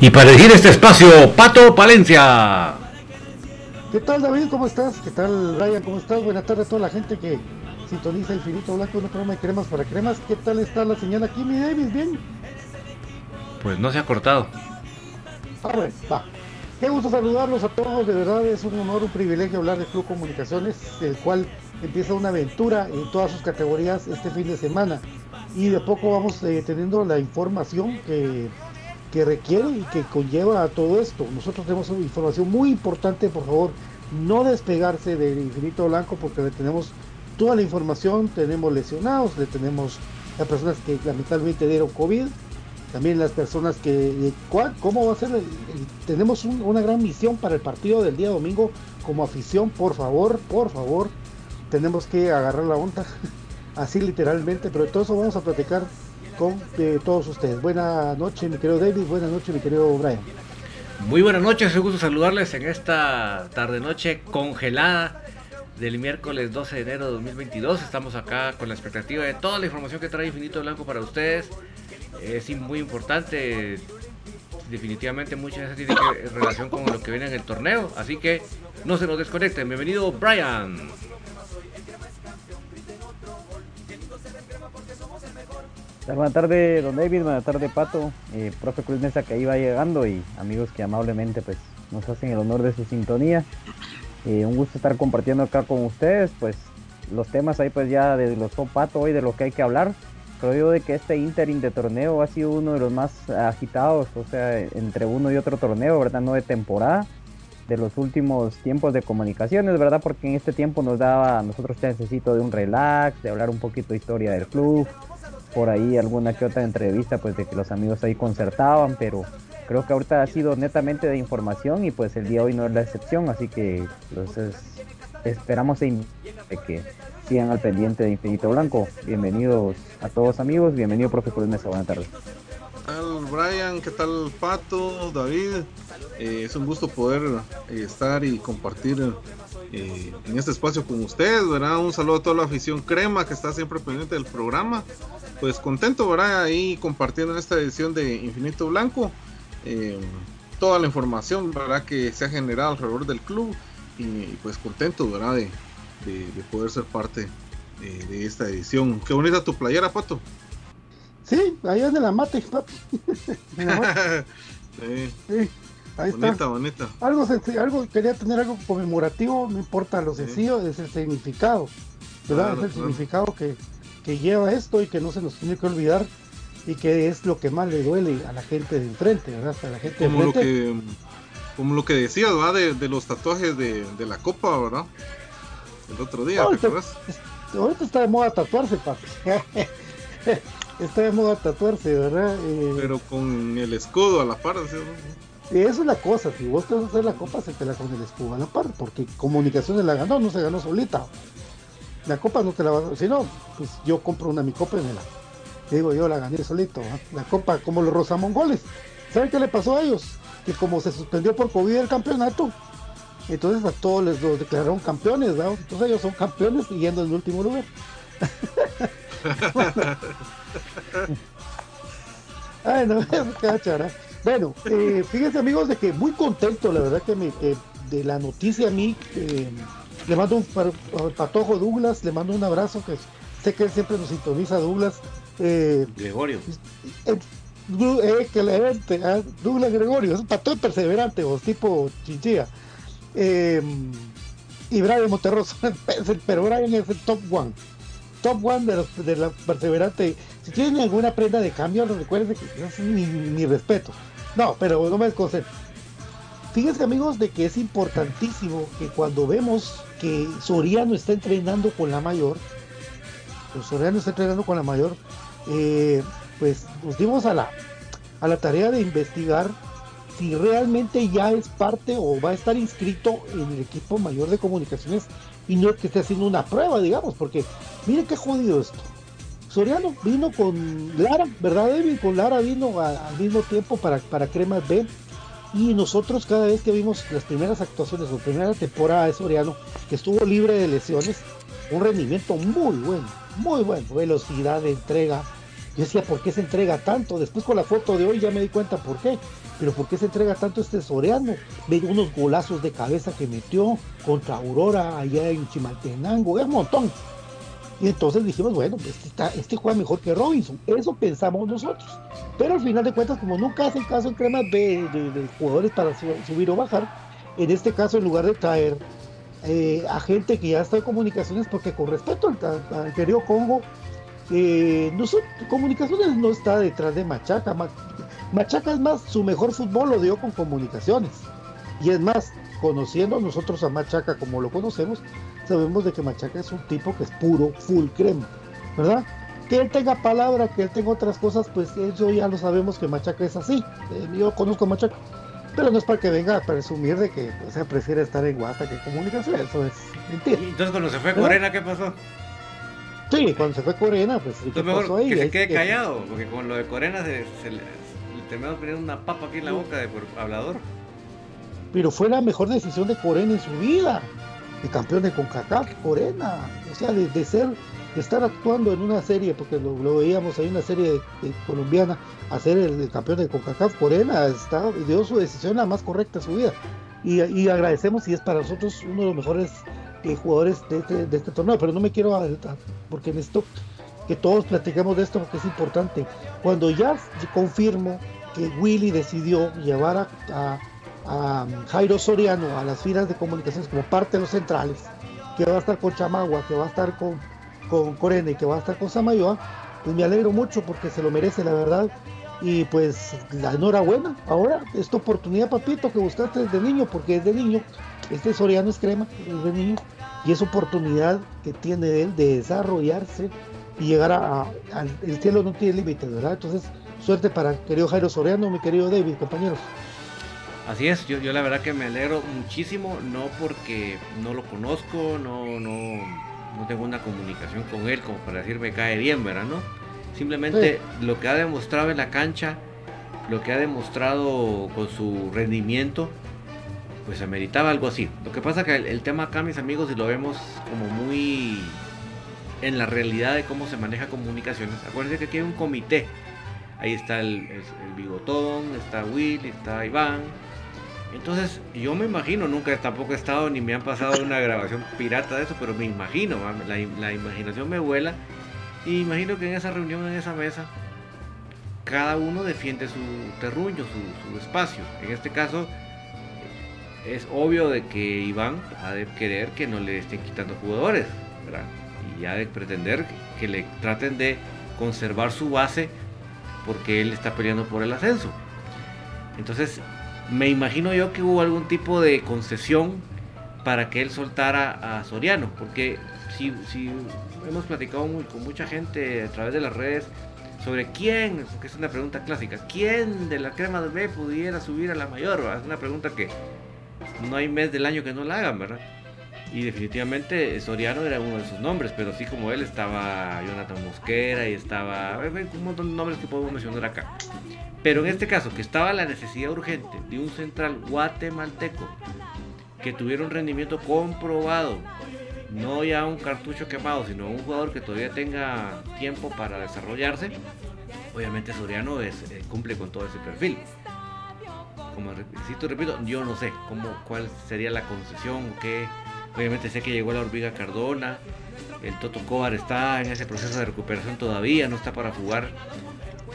Y para elegir este espacio, Pato Palencia. ¿Qué tal David? ¿Cómo estás? ¿Qué tal Ryan? ¿Cómo estás? Buenas tardes a toda la gente que sintoniza Infinito Blanco, un programa de cremas para cremas. ¿Qué tal está la señal aquí, mi David? ¿Bien? Pues no se ha cortado. Ah, bueno, va. Qué gusto saludarlos a todos, de verdad es un honor, un privilegio hablar de Club Comunicaciones, el cual empieza una aventura en todas sus categorías este fin de semana. Y de poco vamos eh, teniendo la información que, que requiere y que conlleva a todo esto. Nosotros tenemos información muy importante, por favor, no despegarse del infinito blanco porque le tenemos toda la información, tenemos lesionados, le tenemos a personas que lamentablemente dieron COVID, también las personas que, ¿cómo va a ser? tenemos una gran misión para el partido del día domingo como afición, por favor, por favor, tenemos que agarrar la onda, así literalmente, pero de todo eso vamos a platicar con eh, todos ustedes. Buenas noches, mi querido David, buenas noches, mi querido Brian. Muy buenas noches, es un gusto saludarles en esta tarde-noche congelada del miércoles 12 de enero de 2022. Estamos acá con la expectativa de toda la información que trae Infinito Blanco para ustedes es muy importante. Definitivamente muchas veces tiene que, relación con lo que viene en el torneo. Así que no se nos desconecten. Bienvenido, Brian. Buenas tardes, don David. Buenas tardes, Pato. Eh, profe Cruz Mesa que ahí va llegando y amigos que amablemente pues nos hacen el honor de su sintonía. Eh, un gusto estar compartiendo acá con ustedes. Pues los temas ahí pues ya de los Pato hoy de lo que hay que hablar creo yo de que este interim de torneo ha sido uno de los más agitados, o sea, entre uno y otro torneo, ¿verdad? No de temporada, de los últimos tiempos de comunicaciones, ¿verdad? Porque en este tiempo nos daba, nosotros necesito de un relax, de hablar un poquito de historia del club, por ahí alguna que otra entrevista, pues de que los amigos ahí concertaban, pero creo que ahorita ha sido netamente de información y pues el día de hoy no es la excepción, así que entonces pues, esperamos que sigan al pendiente de Infinito Blanco. Bienvenidos a todos amigos, bienvenido profesor Mesa, buenas tardes. ¿Qué tal Brian? ¿Qué tal Pato? David? Eh, es un gusto poder eh, estar y compartir eh, en este espacio con ustedes, ¿verdad? Un saludo a toda la afición crema que está siempre pendiente del programa. Pues contento, ¿verdad? Ahí compartiendo esta edición de Infinito Blanco. toda la información, ¿verdad? Que se ha generado alrededor del club. Y pues contento, ¿verdad? De, de, poder ser parte de esta edición. Qué bonita tu playera, Pato. Sí, ahí es de la mate, papi. sí. ahí bonita, está. bonita. Algo, algo, quería tener algo conmemorativo, no importa lo sencillo, es el significado, ¿verdad? es el significado que, que lleva esto y que no se nos tiene que olvidar y que es lo que más le duele a la gente de enfrente, ¿verdad? A la gente como, Lo que, como lo que decías, ¿verdad? De, de los tatuajes de, de, la copa, ¿verdad? el otro día, ahorita, ahorita está de moda tatuarse, papi. está de moda tatuarse, ¿verdad? Eh, Pero con el escudo a la par, ¿sí? Esa es la cosa, si vos te vas a hacer la copa, se te la con el escudo a la par, porque Comunicaciones la ganó, no se ganó solita. La copa no te la va a... Si no, pues yo compro una mi copa y me la... Digo, yo la gané solito. La copa, como los Rosamongoles. ¿Saben qué le pasó a ellos? Que como se suspendió por COVID el campeonato, entonces a todos les los declararon campeones, ¿no? Entonces ellos son campeones yendo en el último lugar. Ay, no, Bueno, eh, fíjense amigos de que muy contento, la verdad que me de la noticia a mí, eh, le mando un patojo Douglas, le mando un abrazo que sé que él siempre nos sintoniza Douglas. Eh, Gregorio. Eh, le, ah, Douglas Gregorio, es un pato perseverante, o tipo chinchilla. Eh, y Brian Monterroso, pero Brian es el top one. Top one de, la perseverante. Si tienen alguna prenda de cambio, recuerden que es mi, respeto. No, pero no me desconcentro. Fíjense amigos de que es importantísimo que cuando vemos que Soriano está entrenando con la mayor, pues Soriano está entrenando con la mayor, eh, pues nos dimos a la, a la tarea de investigar si realmente ya es parte o va a estar inscrito en el equipo mayor de comunicaciones y no que esté haciendo una prueba, digamos, porque mire qué jodido esto. Soriano vino con Lara, ¿verdad, David? Con Lara vino al mismo tiempo para, para Cremas B. Y nosotros cada vez que vimos las primeras actuaciones o primera temporada de Soriano, que estuvo libre de lesiones, un rendimiento muy bueno, muy bueno, velocidad de entrega, Yo decía, ¿por qué se entrega tanto? Después con la foto de hoy ya me di cuenta por qué. Pero ¿por qué se entrega tanto este Soriano? Ve unos golazos de cabeza que metió contra Aurora allá en Chimaltenango, es un montón. Y entonces dijimos, bueno, este, este juega mejor que Robinson. Eso pensamos nosotros. Pero al final de cuentas, como nunca hacen caso en cremas B de, jugadores para subir o bajar, en este caso, en lugar de traer eh, a gente que ya está en comunicaciones, porque con respecto al, al querido Congo, eh, comunicaciones no está detrás de Machaca. Machaca es más, su mejor fútbol lo dio con comunicaciones. Y es más, conociendo nosotros a Machaca como lo conocemos, sabemos de que Machaca es un tipo que es puro, full crema, ¿verdad? Que él tenga palabra, que él tenga otras cosas, pues eso ya lo sabemos que Machaca es así. Eh, yo conozco a Machaca. Pero no es para que venga a presumir de que o sea, prefiere estar en Guasta que en comunicación, eso es mentira. ¿Y entonces cuando se fue Corena, ¿qué pasó? Sí, cuando se fue Corena, pues ¿qué pasó ahí? Que se quede callado, porque con lo de Corena se, le, terminamos poniendo una papa aquí en la boca de por hablador. Pero fue la mejor decisión de Corena en su vida, de campeón de CONCACAF, Corena. O sea, de, ser, de estar actuando en una serie, porque lo, veíamos ahí, una serie colombiana, hacer el, campeón de CONCACAF, Corena está, dio su decisión la más correcta de su vida. Y, y agradecemos y es para nosotros uno de los mejores jugadores este, de este, torneo, pero no me quiero adelantar, porque necesito que todos platiquemos de esto porque es importante. Cuando ya confirmo que Willy decidió llevar a, Jairo Soriano a las filas de comunicaciones como parte de los centrales, que va a estar con Chamagua, que va a estar con, con Corena y que va a estar con Samayoa, pues me alegro mucho porque se lo merece, la verdad. Y pues la enhorabuena. Ahora, esta oportunidad, papito, que buscaste desde niño, porque es de niño, este Soriano es crema, es de niño, y es oportunidad que tiene él de desarrollarse y llegar a, el cielo no tiene límites, ¿verdad? Entonces, suerte para querido Jairo Soriano, mi querido David, compañeros. Así es, yo, yo la verdad que me alegro muchísimo, no porque no lo conozco, no, no, no tengo una comunicación con él como para decir me cae bien, ¿verdad? ¿No? Simplemente lo que ha demostrado en la cancha, lo que ha demostrado con su rendimiento, pues ameritaba algo así. Lo que pasa que el, tema acá, mis amigos, si lo vemos como muy en la realidad de cómo se maneja comunicaciones, acuérdense que aquí hay un comité. Ahí está el, Bigotón, está Will, está Iván. Entonces, yo me imagino, nunca tampoco he estado ni me han pasado una grabación pirata de eso, pero me imagino, la, imaginación me vuela. Y imagino que en esa reunión, en esa mesa, cada uno defiende su terruño, su, espacio. En este caso, es obvio de que Iván ha de querer que no le estén quitando jugadores, ¿verdad? Y ha de pretender que le traten de conservar su base porque él está peleando por el ascenso. Entonces, me imagino yo que hubo algún tipo de concesión para que él soltara a Soriano, porque si, hemos platicado con mucha gente a través de las redes sobre quién, que es una pregunta clásica, quién de la crema de B pudiera subir a la mayor, es una pregunta que no hay mes del año que no la hagan, ¿verdad? Y definitivamente Soriano era uno de sus nombres, pero sí como él estaba Jonathan Mosquera y estaba un montón de nombres que podemos mencionar acá. Pero en este caso, que estaba la necesidad urgente de un central guatemalteco que tuviera un rendimiento comprobado, no ya un cartucho quemado, sino un jugador que todavía tenga tiempo para desarrollarse, obviamente Soriano eh, cumple con todo ese perfil como repito, repito, yo no sé cómo, cuál sería la concesión, que obviamente sé que llegó la hormiga Cardona, el Toto Cobar está en ese proceso de recuperación todavía, no está para jugar.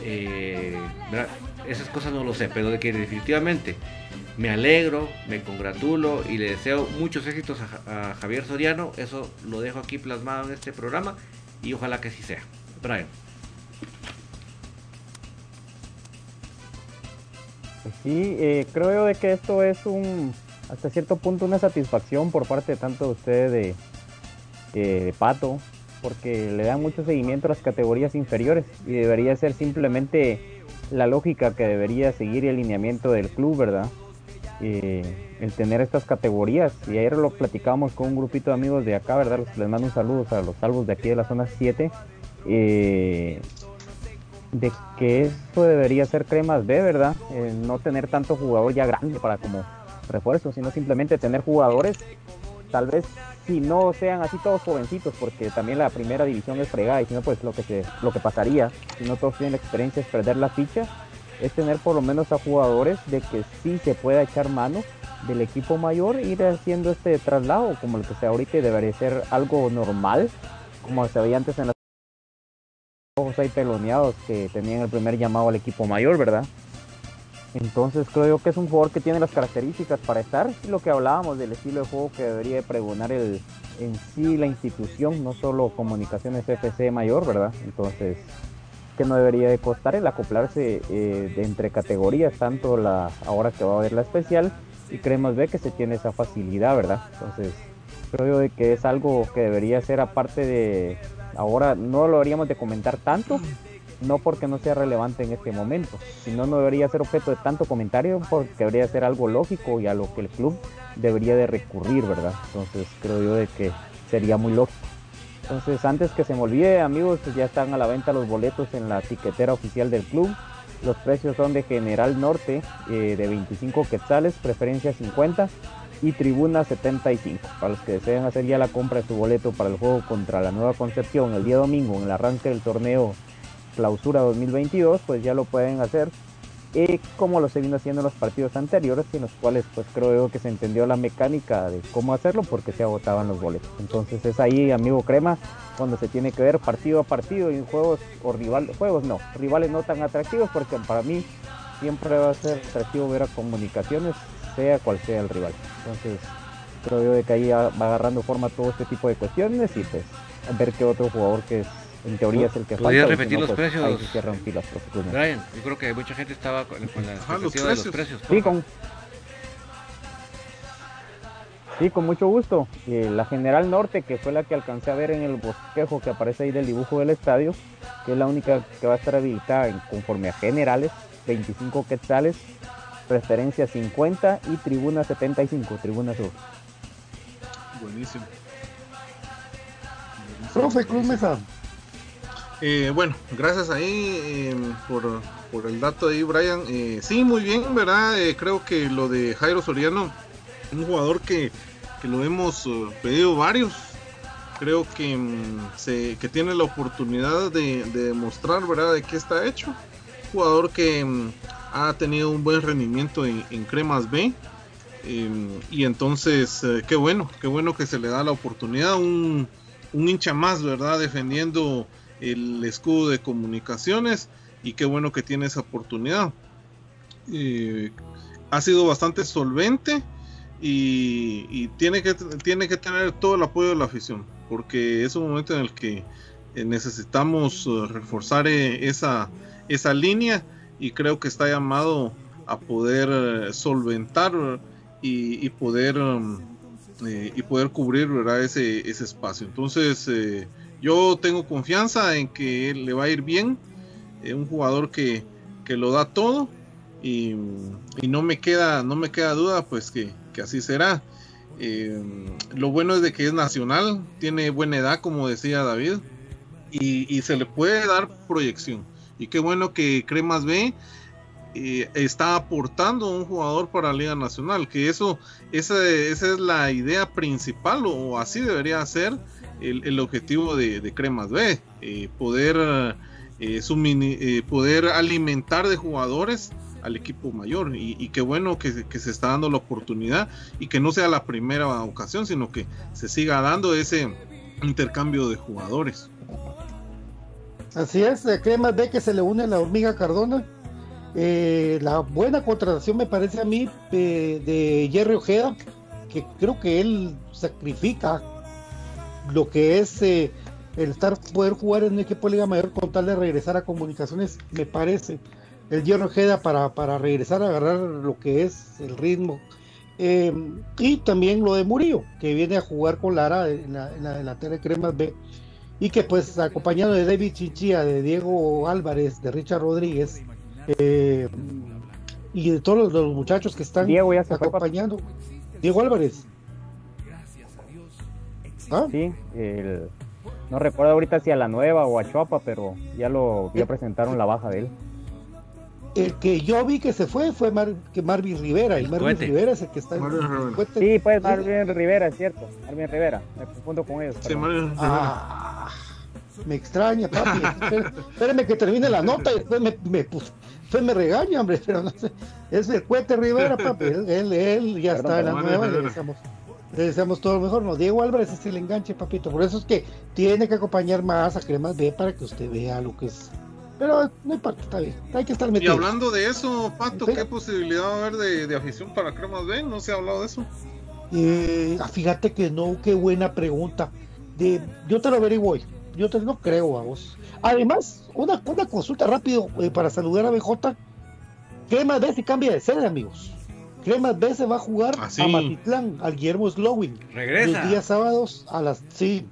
Eh, esas cosas no lo sé, pero de que definitivamente me alegro, me congratulo y le deseo muchos éxitos a, Javier Soriano. Eso lo dejo aquí plasmado en este programa y ojalá que así sea. Brian. Sí, eh, creo de que esto es un, hasta cierto punto, una satisfacción por parte de tanto de ustedes de, Pato, porque le dan mucho seguimiento a las categorías inferiores y debería ser simplemente la lógica que debería seguir el lineamiento del club, ¿verdad? Eh, el tener estas categorías. Y ayer lo platicamos con un grupito de amigos de acá, ¿verdad? Les mando un saludo a los salvos de aquí de la zona 7. Eh, de que esto debería ser cremas B, ¿verdad? Eh, no tener tanto jugador ya grande para como refuerzo, sino simplemente tener jugadores tal vez si no sean así todos jovencitos, porque también la primera división es fregada, y si no, pues lo que, se, lo que pasaría, si no todos tienen la experiencia, es perder la ficha, es tener por lo menos a jugadores de que sí se pueda echar mano del equipo mayor, ir haciendo este traslado, como lo que sea ahorita, y debería ser algo normal, como se veía antes en las ojos ahí peloneados que tenían el primer llamado al equipo mayor, ¿verdad? Entonces creo que es un jugador que tiene las características para estar lo que hablábamos del estilo de juego que debería de pregonar el, en sí la institución, no solo Comunicaciones FC Mayor, ¿verdad? Entonces que no debería de costar el acoplarse eh, de entre categorías, tanto la ahora que va a haber la especial y creemos ve que se tiene esa facilidad, ¿verdad? Entonces creo yo de que es algo que debería ser aparte de ahora no lo deberíamos de comentar tanto no porque no sea relevante en este momento, sino no debería ser objeto de tanto comentario porque debería ser algo lógico y a lo que el club debería de recurrir, ¿verdad? Entonces creo yo de que sería muy lógico. Entonces antes que se me olvide amigos, ya están a la venta los boletos en la tiquetera oficial del club. Los precios son de General Norte eh, de 25 quetzales, preferencia 50 y Tribuna 75. Para los que deseen hacer ya la compra de su boleto para el juego contra la Nueva Concepción el día domingo en el arranque del torneo clausura 2022, pues ya lo pueden hacer eh, como lo se vino haciendo en los partidos anteriores, en los cuales pues creo que se entendió la mecánica de cómo hacerlo porque se agotaban los boletos. Entonces es ahí, amigo Crema, cuando se tiene que ver partido a partido y juegos o rivales, juegos no, rivales no tan atractivos porque para mí siempre va a ser atractivo ver a comunicaciones, sea cual sea el rival. Entonces creo yo de que ahí va agarrando forma todo este tipo de cuestiones y pues ver qué otro jugador que es en teoría es el que ¿Podría falta. repetir los pues, precios? filas, Brian, yo creo que mucha gente estaba con, con la Ah, los expectativa de los precios. precios. Sí, con, sí, con mucho gusto. Eh, la General Norte, que fue la que alcancé a ver en el bosquejo que aparece ahí del dibujo del estadio, que es la única que va a estar habilitada en, conforme a generales, 25 quetzales, preferencia 50 y tribuna 75, tribuna sur. Buenísimo. Profe Cruz Mesa, Eh, bueno, gracias ahí eh, por, por el dato ahí, Brian. Eh, sí, muy bien, ¿verdad? Eh, creo que lo de Jairo Soriano, un jugador que, que lo hemos pedido varios. Creo que, mm, se, que tiene la oportunidad de, de demostrar, ¿verdad?, de qué está hecho. Jugador que mm, ha tenido un buen rendimiento en, en Cremas B. Y entonces, qué bueno, qué bueno que se le da la oportunidad. Un, un hincha más, ¿verdad? Defendiendo el escudo de comunicaciones y qué bueno que tiene esa oportunidad. Eh, ha sido bastante solvente y, tiene, que, tiene que tener todo el apoyo de la afición porque es un momento en el que eh, necesitamos eh, reforzar esa, esa línea y creo que está llamado a poder solventar y, poder y poder cubrir ¿verdad? Ese, ese espacio. Entonces, yo tengo confianza en que le va a ir bien. eh, un jugador que, que lo da todo y, y no me queda no me queda duda pues que, que así será. Eh, lo bueno es de que es nacional, tiene buena edad como decía David y, y se le puede dar proyección. Y qué bueno que Cremas B eh, está aportando un jugador para la Liga Nacional, que eso, esa, esa es la idea principal o, así debería ser el, objetivo de, de Cremas B, eh, poder, eh, eh, poder alimentar de jugadores al equipo mayor y, y qué bueno que, se está dando la oportunidad y que no sea la primera ocasión, sino que se siga dando ese intercambio de jugadores. así es, Cremas B que se le une a la hormiga Cardona. Eh, la buena contratación me parece a mí eh, de Jerry Ojeda, que creo que él sacrifica lo que es eh, el estar poder jugar en un equipo de Liga Mayor con tal de regresar a comunicaciones, me parece. El Jerry Ojeda para, para regresar a agarrar lo que es el ritmo. Eh, y también lo de Murillo, que viene a jugar con Lara en la, en la delantera de Cremas B y que pues acompañado de David Chinchilla, de Diego Álvarez, de Richard Rodríguez eh, y de todos los, los muchachos que están Diego ya se fue, acompañando. Diego Álvarez. ¿Ah? Sí, el- no recuerdo ahorita si a la nueva o a Chuapa, pero ya lo ya presentaron la baja de él. El que yo vi que se fue fue Mar- que Marvin Rivera. Y Marvin. Rivera es el que está en el cohete. Sí, pues Marvin Rivera, es cierto. Marvin Rivera. Me confundo con ellos. Sí. Ah, me extraña, papi. Espé- Espérame que termine la nota y después me, me, pues, después me regaña, hombre. Pero no sé. Es el Cuete Rivera, papi. Él, él, él ya Perdón, está en la nueva. Le deseamos, le deseamos todo lo mejor. No, Diego Álvarez es el enganche, papito. Por eso es que tiene que acompañar más a Cremas B para que usted vea lo que es. Pero no importa, está bien. Hay que estar Y metido. hablando de eso, Pato. ¿qué posibilidad va a haber de, de afición para Cremas B? No se ha hablado de eso. Eh, ah, fíjate que no, qué buena pregunta. De, yo te lo averiguo hoy. Yo te, no creo a vos. Además, una, una consulta rápido eh, para saludar a BJ. Cremas B se cambia de sede, amigos. Cremas B se va a jugar Ah, sí. a Matitlán, al Guillermo Slowing. Regresa. Los días sábados a las. Sí,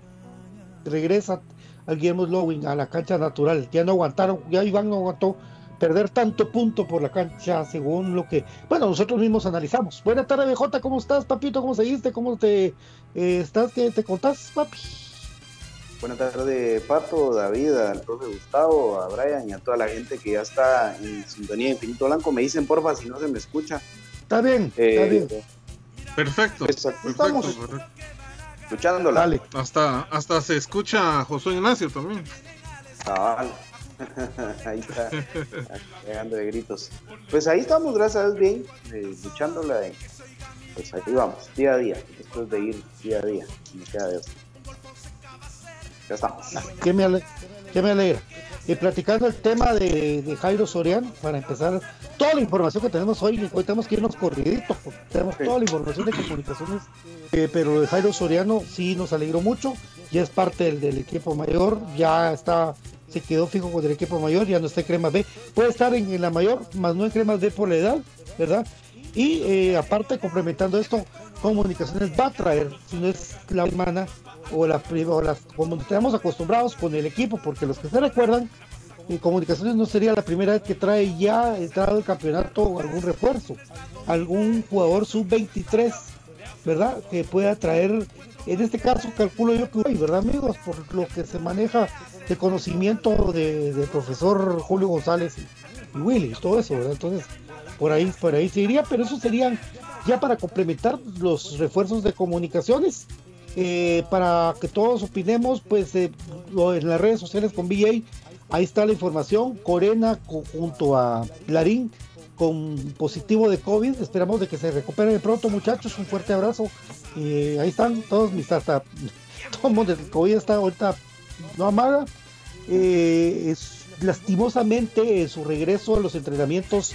regresa al Guillermo Slowing a la cancha natural. Ya no aguantaron, ya Iván no aguantó perder tanto punto por la cancha, según lo que. Bueno, nosotros mismos analizamos. Buenas tardes, BJ, ¿cómo estás, papito? ¿Cómo seguiste? ¿Cómo te eh, estás? ¿Qué te contás, papi? Buenas tardes, Pato, David, al profe Gustavo, a Brian y a toda la gente que ya está en sintonía de Infinito Blanco. Me dicen, porfa, si no se me escucha. Está bien, Eh, está bien. Perfecto. Pues, Perfecto, estamos. perfecto. Escuchándola. Dale. Hasta, hasta se escucha a Josué Ignacio también. Cabal. ahí está, llegando de gritos. Pues ahí estamos, gracias a Dios, bien, eh, luchándola. y, pues ahí vamos, día a día, después de ir día a día. Me queda de. Ya estamos. que me, ale- que me alegra. Y platicando el tema de, de Jairo Soriano, para empezar, toda la información que tenemos hoy, hoy tenemos que irnos corriditos, porque tenemos toda la información de comunicaciones, eh, pero lo de Jairo Soriano sí nos alegró mucho, ya es parte del, del equipo mayor, ya está, se quedó fijo con el equipo mayor, ya no está en Cremas B, puede estar en, en la mayor, más no en Cremas B por la edad, ¿verdad? Y eh, aparte, complementando esto, Comunicaciones va a traer, si no es la semana o la prima, o las, como estamos acostumbrados con el equipo, porque los que se recuerdan, eh, Comunicaciones no sería la primera vez que trae ya entrado el campeonato algún refuerzo, algún jugador sub-23, ¿verdad? Que pueda traer, en este caso calculo yo que, ¿verdad amigos? Por lo que se maneja de conocimiento de- del profesor Julio González y, y todo eso, ¿verdad? Entonces, por ahí, por ahí se iría, pero eso serían ya para complementar los refuerzos de comunicaciones. Eh, para que todos opinemos, pues eh, en las redes sociales con BA, ahí está la información. Corena co- junto a Larín con positivo de COVID. Esperamos de que se recuperen pronto, muchachos. Un fuerte abrazo. Eh, ahí están todos mis hasta todo el COVID está ahorita no amaga. Eh, es, lastimosamente eh, su regreso a los entrenamientos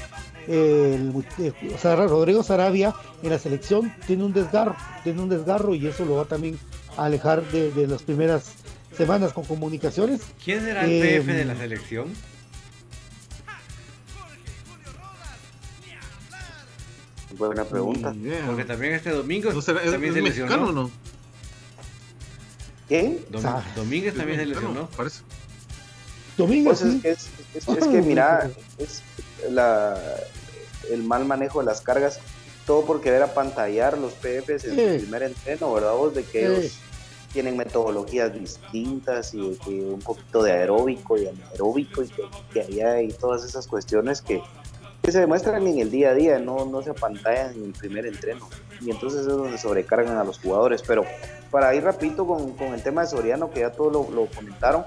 eh, el eh, Rodrigo Sarabia en la selección tiene un desgarro, tiene un desgarro y eso lo va también a alejar de, de las primeras semanas con comunicaciones. ¿Quién será el Eh, PF de la selección? Buena pregunta. Porque también este domingo No será- ¿Es, también es se mexicano lesionó. o no? ¿Quién? Sa- Domínguez también se lesionó. Parece. Domínguez, Pues es, es, es- es que mira, es la, el mal manejo de las cargas, todo por querer apantallar los PFs en Sí. el primer entreno, ¿verdad? Vos de que Sí. ellos tienen metodologías distintas y de que un poquito de aeróbico y anaeróbico y que, que allá y todas esas cuestiones que, que se demuestran en el día a día, no, no se apantallan en el primer entreno. Y entonces es donde sobrecargan a los jugadores. Pero para ir rapidito con, con el tema de Soriano, que ya todos lo, lo comentaron,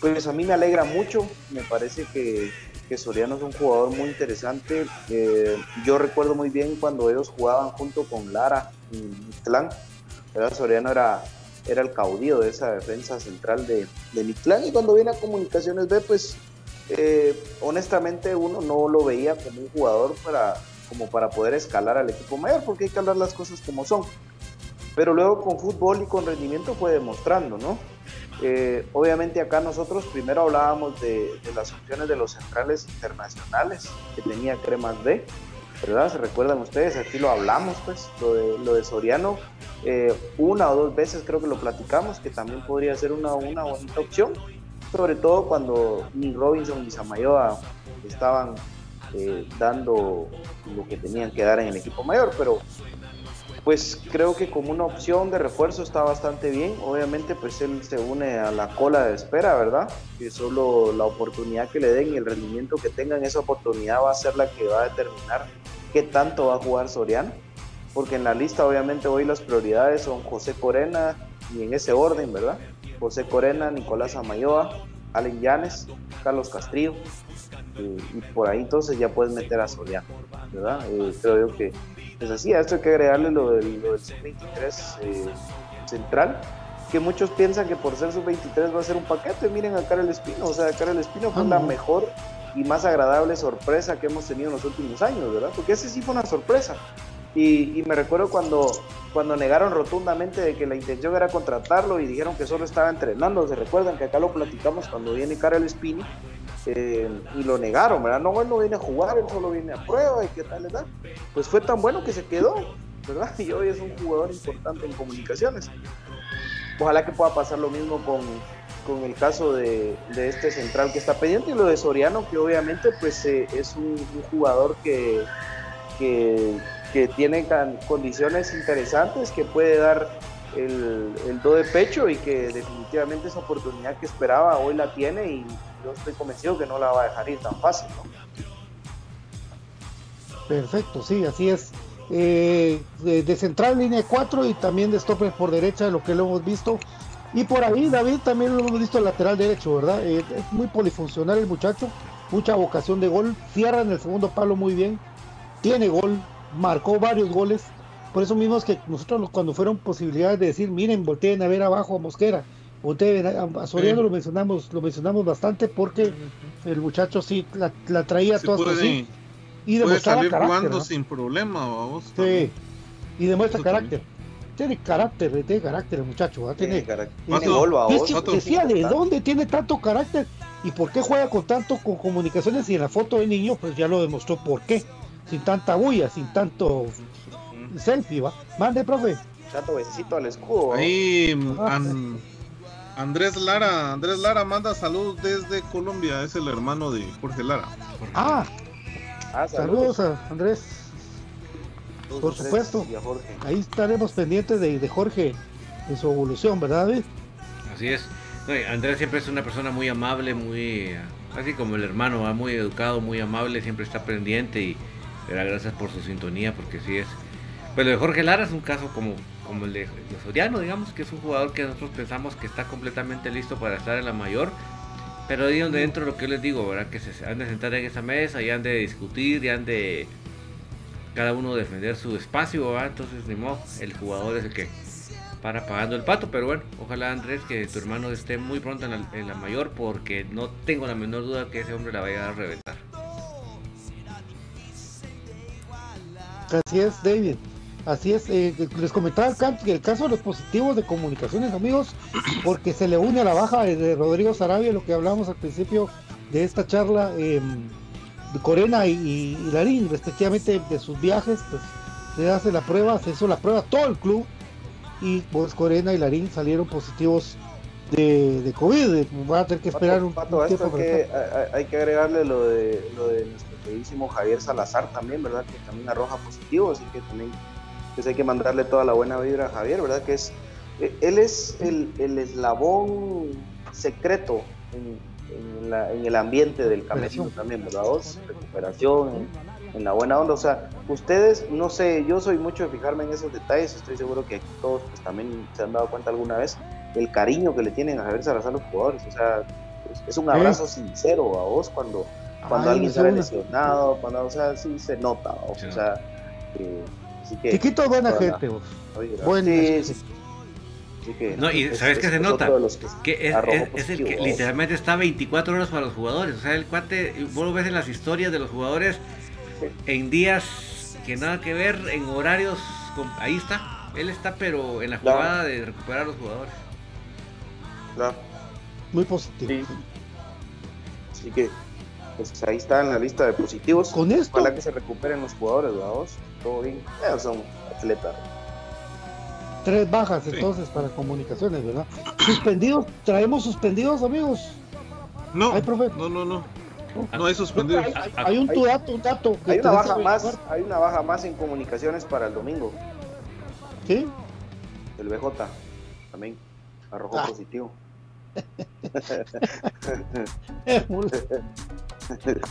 pues a mí me alegra mucho, me parece que, Soriano es un jugador muy interesante. Eh, yo recuerdo muy bien cuando ellos jugaban junto con Lara Mictlán, ¿verdad? Soriano era, era el caudillo de esa defensa central de, de y cuando viene a Comunicaciones B, pues eh, honestamente uno no lo veía como un jugador para, como para poder escalar al equipo mayor, porque hay que hablar las cosas como son. Pero luego con fútbol y con rendimiento fue demostrando, ¿no? Eh, obviamente acá nosotros primero hablábamos de, las opciones de los centrales internacionales que tenía Cremas B, ¿verdad? ¿Se recuerdan ustedes? Aquí lo hablamos, pues, lo de, lo de Soriano, eh, una o dos veces creo que lo platicamos, que también podría ser una, una bonita opción, sobre todo cuando ni Robinson ni Samayoa estaban eh, dando lo que tenían que dar en el equipo mayor, pero pues creo que como una opción de refuerzo está bastante bien. Obviamente, pues él se une a la cola de espera, ¿verdad? Que solo la oportunidad que le den y el rendimiento que tengan, esa oportunidad va a ser la que va a determinar qué tanto va a jugar Soriano. Porque en la lista, obviamente, hoy las prioridades son José Corena, y en ese orden, ¿verdad? José Corena, Nicolás Amayoa, Allen Llanes, Carlos Castrillo. y por ahí entonces ya puedes meter a Soriano, ¿verdad? Eh, creo yo que es así. A esto hay que agregarle lo del, lo del sub-23 eh, central, que muchos piensan que por ser sub-23 va a ser un paquete. Miren a Karel Espino, o sea, Karel Espino fue la mejor y más agradable sorpresa que hemos tenido en los últimos años, ¿verdad? Porque ese sí fue una sorpresa. Y, me recuerdo cuando, cuando negaron rotundamente de que la intención era contratarlo y dijeron que solo estaba entrenando. Se recuerdan que acá lo platicamos cuando viene Karel Espino y lo negaron, ¿verdad? No, él no viene a jugar, él solo viene a prueba y qué tal, ¿verdad? Pues fue tan bueno que se quedó, ¿verdad? Y hoy es un jugador importante en comunicaciones. Ojalá que pueda pasar lo mismo con, con el caso de, de, este central que está pendiente y lo de Soriano, que obviamente pues eh, es un, jugador que, que, que tiene condiciones interesantes, que puede dar el, el do de pecho y que definitivamente esa oportunidad que esperaba hoy la tiene y yo estoy convencido que no la va a dejar ir tan fácil. Perfecto, sí, así es. Eh, de, central línea 4 y también de stopper por derecha, lo que lo hemos visto. Y por ahí David también lo hemos visto lateral derecho, ¿verdad? Eh, es muy polifuncional el muchacho, mucha vocación de gol, cierra en el segundo palo muy bien, tiene gol, marcó varios goles. Por eso mismo es que nosotros cuando fueron posibilidades de decir, miren, volteen a ver abajo a Mosquera, Usted, a Soriano lo mencionamos, lo mencionamos bastante porque el muchacho sí la, traía todas así. Y demuestra salir jugando sin problema, vamos. Sí. Y demuestra carácter. Tiene carácter, tiene carácter el muchacho. Tiene, tiene, decía de dónde tiene tanto carácter y por qué juega con tanto con comunicaciones y en la foto de niño pues ya lo demostró por qué. Sin tanta bulla, sin tanto selfie, va. Mande, profe. Chato besito al escudo. Ahí, ah. Andrés Lara, Andrés Lara manda saludos desde Colombia, es el hermano de Jorge Lara. Ah, ah saludos. a Andrés. Por supuesto. Ahí estaremos pendientes de, Jorge en su evolución, ¿verdad, Así es. Andrés siempre es una persona muy amable, muy así como el hermano, muy educado, muy amable, siempre está pendiente y le da gracias por su sintonía, porque sí es. Pero de Jorge Lara es un caso como como el de, Soriano, digamos, que es un jugador que nosotros pensamos que está completamente listo para estar en la mayor. Pero ahí donde dentro lo que les digo, ¿verdad? Que se han de sentar en esa mesa y han de discutir y han de cada uno defender su espacio, ¿verdad? Entonces, ni modo, el jugador es el que para pagando el pato. Pero bueno, ojalá Andrés que tu hermano esté muy pronto en la, en la mayor porque no tengo la menor duda que ese hombre la vaya a reventar. Así es, David. Así es, eh, les comentaba el caso de los positivos de comunicaciones, amigos, porque se le une a la baja de Rodrigo Sarabia, lo que hablábamos al principio de esta charla, em, de Corena y, Larín, respectivamente de sus viajes, pues se hace la prueba, se hizo la prueba todo el club, y pues Corena y Larín salieron positivos de, de COVID, va a tener que esperar un, tiempo. que, hay, que agregarle lo de, lo de nuestro queridísimo Javier Salazar también, ¿verdad? Que también arroja positivos, así que también pues hay que mandarle toda la buena vibra a Javier, ¿verdad? Que es, él es el, eslabón secreto en, el ambiente del camerino también, ¿verdad? recuperación, en, la buena onda. O sea, ustedes, no sé, yo soy mucho de fijarme en esos detalles, estoy seguro que todos pues, también se han dado cuenta alguna vez el cariño que le tienen a Javier Salazar los jugadores. O sea, es, un abrazo sincero a vos cuando, cuando alguien sale lesionado, cuando, o sea, sí se nota, o sea, eh, Chiquito buena gente, vos. no, y ¿sabes qué se nota? Que, es, el que literalmente está 24 horas para los jugadores. O sea, el cuate, vos lo ves en las historias de los jugadores en días que nada que ver, en horarios. ahí está. Él está, pero en la jugada de recuperar a los jugadores. Claro. Muy positivo. Así que, pues ahí está en la lista de positivos. Con esto. Para que se recuperen los jugadores, vamos todo bien. son atletas. Tres bajas entonces para comunicaciones, ¿verdad? Suspendidos, traemos suspendidos, amigos. No, no, no, no. No hay suspendidos. Hay, un dato, un dato. Hay una baja más, hay una baja más en comunicaciones para el domingo. ¿Sí? El BJ también arrojó Ah. positivo.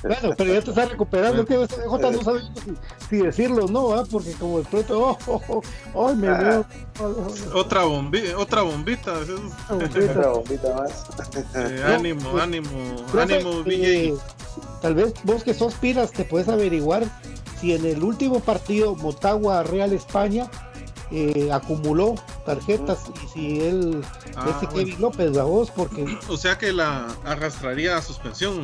Bueno, pero ya te está recuperando, que BJ no sabe si, si decirlo o no, ¿ah? porque como de pronto, oh, oh, oh, ay, me Ah. veo. Otra bombita, otra bombita. es- Otra bombita más. eh, No, ánimo, pues, ánimo, ánimo, eh, BJ. tal vez vos que sos piras te puedes averiguar si en el último partido Motagua Real España eh, acumuló tarjetas y si él, Ah, ese bueno. Kevin López, a vos, porque O sea que la arrastraría a suspensión.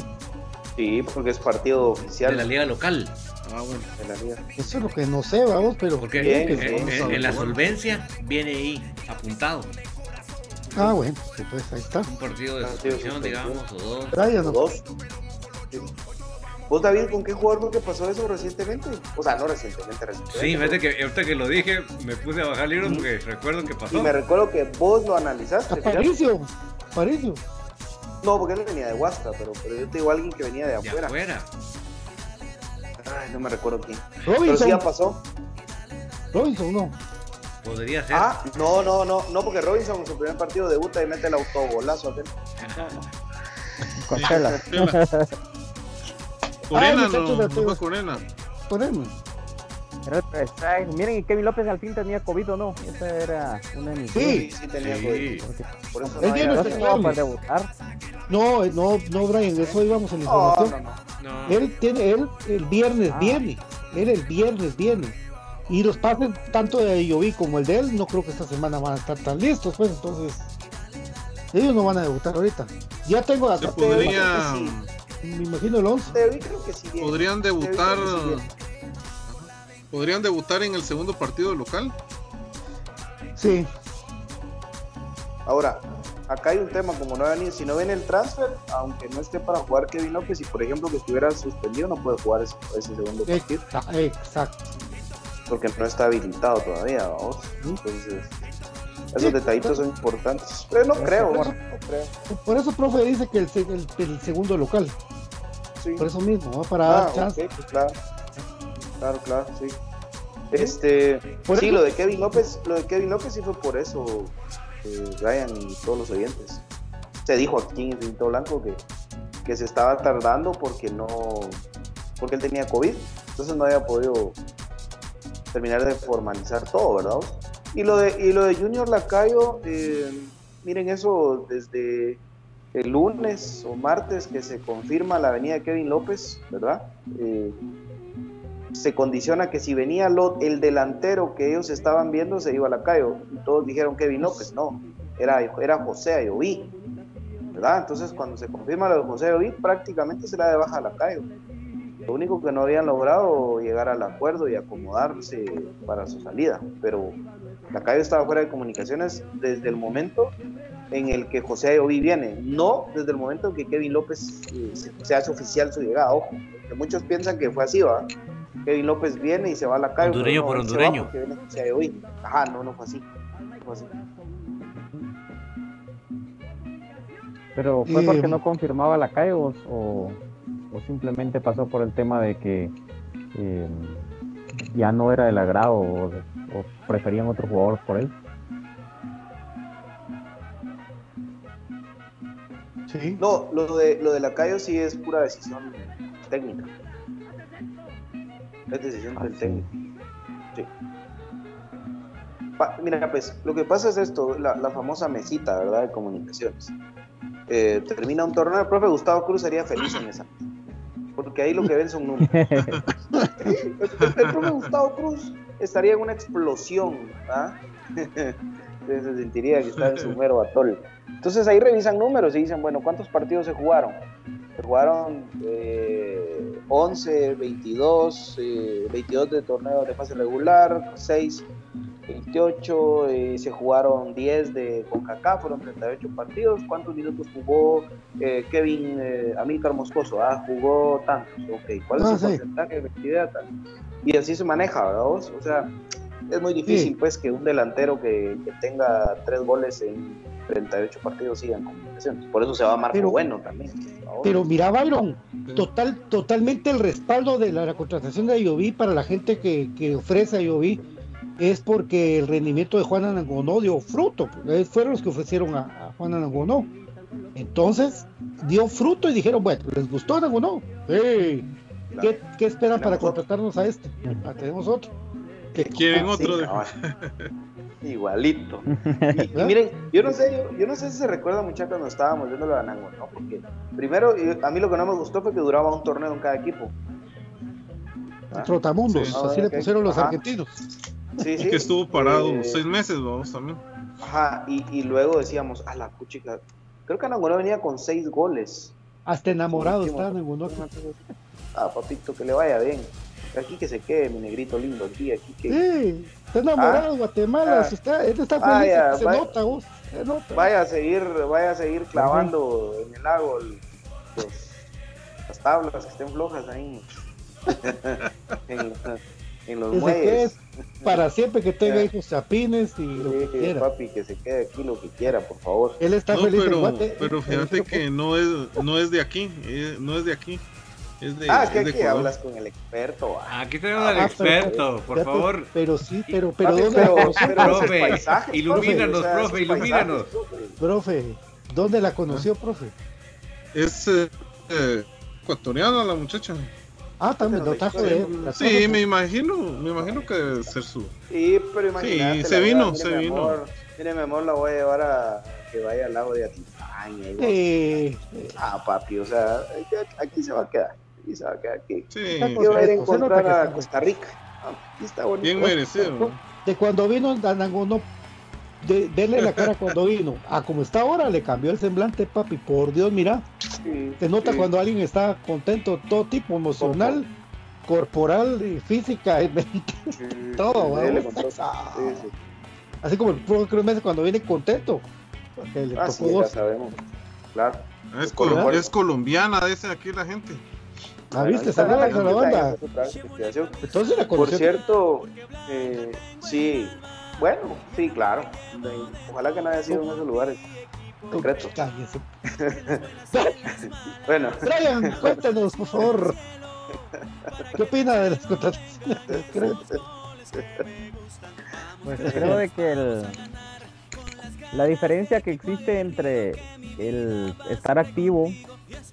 Sí, porque es partido oficial De la liga local. Ah, bueno. de la liga. eso es lo que no sé, vamos, pero Porque Bien, en, bien, en- vamos a en la solvencia viene ahí apuntado. ah bueno, sí, pues ahí está. Un partido de de suspensión, digamos, o dos. Brian, ¿no? Dos. Sí. ¿Vos, David, con qué jugador fue que pasó eso recientemente? O sea, no recientemente, recientemente. Sí, fíjate que ahorita que lo dije, me puse a bajar libros porque recuerdo que Y pasó. me recuerdo que vos lo analizaste. Aparicio, Aparicio. No, porque él venía de Huasca, pero, pero yo te digo alguien que venía de De afuera. afuera. Ay, no me recuerdo quién. Pero sí Robinson, ya pasó. Robinson, no. Podría ser. Ah, no, no, no, no, porque Robinson en su primer partido debuta y mete el autogolazo. aquel. Corena, muchachos, no, no fue todos. Corena. Era el. Miren, y Kevin López al fin tenía COVID o no. Esa era una de mis Sí. Sí, sí tenía Sí. COVID. Porque Por eso no no se estaba para debutar. No, no, no, Brian, eso íbamos en la información. no, no. No. Él tiene, él el viernes Ah. viene, él el viernes viene. Y los pases tanto de Yovi como el de él, no creo que esta semana van a estar tan listos, pues entonces ellos no van a debutar ahorita. Ya tengo Se acá, podría, me imagino el 11. David creo que sí viene. podrían debutar, podrían debutar en el segundo partido local. Sí, Ahora, acá hay un tema, como no venía, si no viene el transfer, aunque no esté para jugar Kevin López, y por ejemplo que estuviera suspendido, no puede jugar ese, ese segundo partido, exa- exacto. porque no está habilitado todavía, vamos. Entonces, esos detallitos son importantes. Pero no creo, por bueno, no creo. Por eso, profe, dice que el, se- el- el segundo local, Sí. por eso mismo, ¿no? para Ah, dar chance. ok, pues claro. Claro, claro, sí. Este, sí, lo de Kevin López, lo de Kevin López sí fue por eso, eh, Ryan y todos los oyentes. Se dijo aquí en Infinito Blanco que, que se estaba tardando porque no, porque él tenía COVID, entonces no había podido terminar de formalizar todo, ¿verdad? Y lo de, y lo de Junior Lacayo, eh, miren eso desde el lunes o martes que se confirma la venida de Kevin López, ¿verdad? Eh, se condiciona que si venía lo- el delantero que ellos estaban viendo se iba a Lacayo y todos dijeron Kevin López, no, era, era José Ayoví, ¿verdad? Entonces cuando se confirma lo de José Ayoví prácticamente se la de baja a Lacayo. Lo único que no habían logrado llegar al acuerdo y acomodarse para su salida, pero Lacayo estaba fuera de comunicaciones desde el momento en el que José Ayoví viene, no desde el momento en que Kevin López eh, se, hace oficial su llegada, ojo, porque muchos piensan que fue así, ¿va? Kevin López viene y se va a la calle. Hondureño por hondureño. Ajá, no, no fue así. No fue así. Pero fue porque no confirmaba la calle o, o- o simplemente pasó por el tema de que eh, ya no era del agrado o, o preferían otro jugador por él. Sí. No, lo de, lo de Lacayo sí es pura decisión técnica. Es decisión Ah, del sí. técnico. Sí. Pa- mira, pues lo que pasa es esto, la, la famosa mesita, ¿verdad? De comunicaciones. Eh, termina un torneo, el profe Gustavo Cruz sería feliz en esa. Porque ahí lo que ven son números. el, profe Gustavo Cruz estaría en una explosión, ¿ah? se se sentiría que está en su mero atol. Entonces ahí revisan números y dicen, bueno, ¿cuántos partidos se jugaron? Se jugaron eh, 11, 22, eh, 22 de torneo de fase regular, 6, 28, eh, se jugaron 10 de CONCACAF, fueron 38 partidos. ¿Cuántos minutos jugó eh, Kevin eh, Amílcar Moscoso? Ah, jugó tantos, ok. ¿Cuál es Ah, su sí. porcentaje de efectividad? Y así se maneja, ¿verdad? vos? O sea, es muy difícil Sí. pues que un delantero que, que tenga tres goles en 38 partidos siga en comunicaciones. Por eso se va Marco Pero- Bueno también. ahora. Pero mira, Byron, total, totalmente el respaldo de la, la contratación de Ayoví para la gente que, que ofrece a Ayoví es porque el rendimiento de Juan Anangonó dio fruto. fueron los que ofrecieron a, a Juan Anangonó. Entonces, dio fruto y dijeron, bueno, ¿les gustó Anangonó? Sí. ¿Qué, qué esperan para contratarnos a este? Ah, tenemos otro. ¿Qué- Quieren Ah, sí, otro de-. Igualito. Y, y miren, yo no sé, yo, yo no sé si se recuerda mucho cuando estábamos viendo lo de Anango, ¿no? Porque primero, yo- a mí lo que no me gustó fue que duraba un torneo en cada equipo. ¿Ah? Trotamundos, Sí. así Ah, le pusieron los Ajá. argentinos. Sí, Y sí. que estuvo parado Eh, seis meses, vamos también. Ajá, y, y luego decíamos, a la puchica, creo que Anangonó venía con seis goles. Hasta enamorado está sí, Anangonó. Ah, papito, que le vaya bien. Aquí que se quede, mi negrito lindo, aquí, aquí que... Sí, está enamorado de Guatemala. Ah. se está, él está Ah, feliz, se vaya. nota, vos. Se nota. Vaya a seguir, vaya a seguir clavando en el lago el- los- las tablas que estén flojas ahí. en, los- en los Que se muelles. para siempre que tenga hijos chapines y lo que quiera. papi, que se quede aquí lo que quiera, por favor. Él está No, feliz en pero, Guate. pero fíjate que no es, no es de aquí, eh, no es de aquí. Es de, ah, es que de hablas con el experto. ah. Aquí tenemos al Ah, pero- experto, por Ya, favor. Pero sí, pero, pero ¿dónde pero- la conoció? pero esos profe, paisajes, ilumínanos, o sea, esos profe, ilumínanos. profe. Profe, ¿dónde la conoció, profe? Es eh, eh, ecuatoriana la muchacha. Ah, también lo trajo de Sí, me imagino, me imagino que debe ser su. Sí, pero imagínate. Sí, se vino, verdad, se vino. amor, Mire, mi amor, la voy a llevar a que vaya al lago de va- Sí, Ah, papi, o sea, aquí se va a quedar. Aquí se va a quedar aquí. Sí, nota encontrar a Costa Rica. Ah, Aquí está bonito. bien merecido. ¿no? de cuando vino Anangonó, de, verle la cara cuando vino, a como está ahora, le cambió el semblante, papi. Por Dios, mira, Sí, se nota sí. cuando alguien está contento, todo tipo emocional, corporal, y física, y mente, Sí, todo. Ah. Sí, sí. así como el Cruz Mesa cuando viene contento. le Ah, tocó sí, ya dos. sabemos. Claro. Es, ¿Colombiana? colo- es colombiana, dice aquí la gente. Ah, viste, la banda. Entonces la Por cierto, eh, sí, bueno, sí, claro. Ojalá que no haya sido en esos lugares. Cállese. Bueno, Brian, cuéntanos, por favor. ¿Qué opina de las contrataciones? Creo- Pues creo de que el- la diferencia que existe entre el estar activo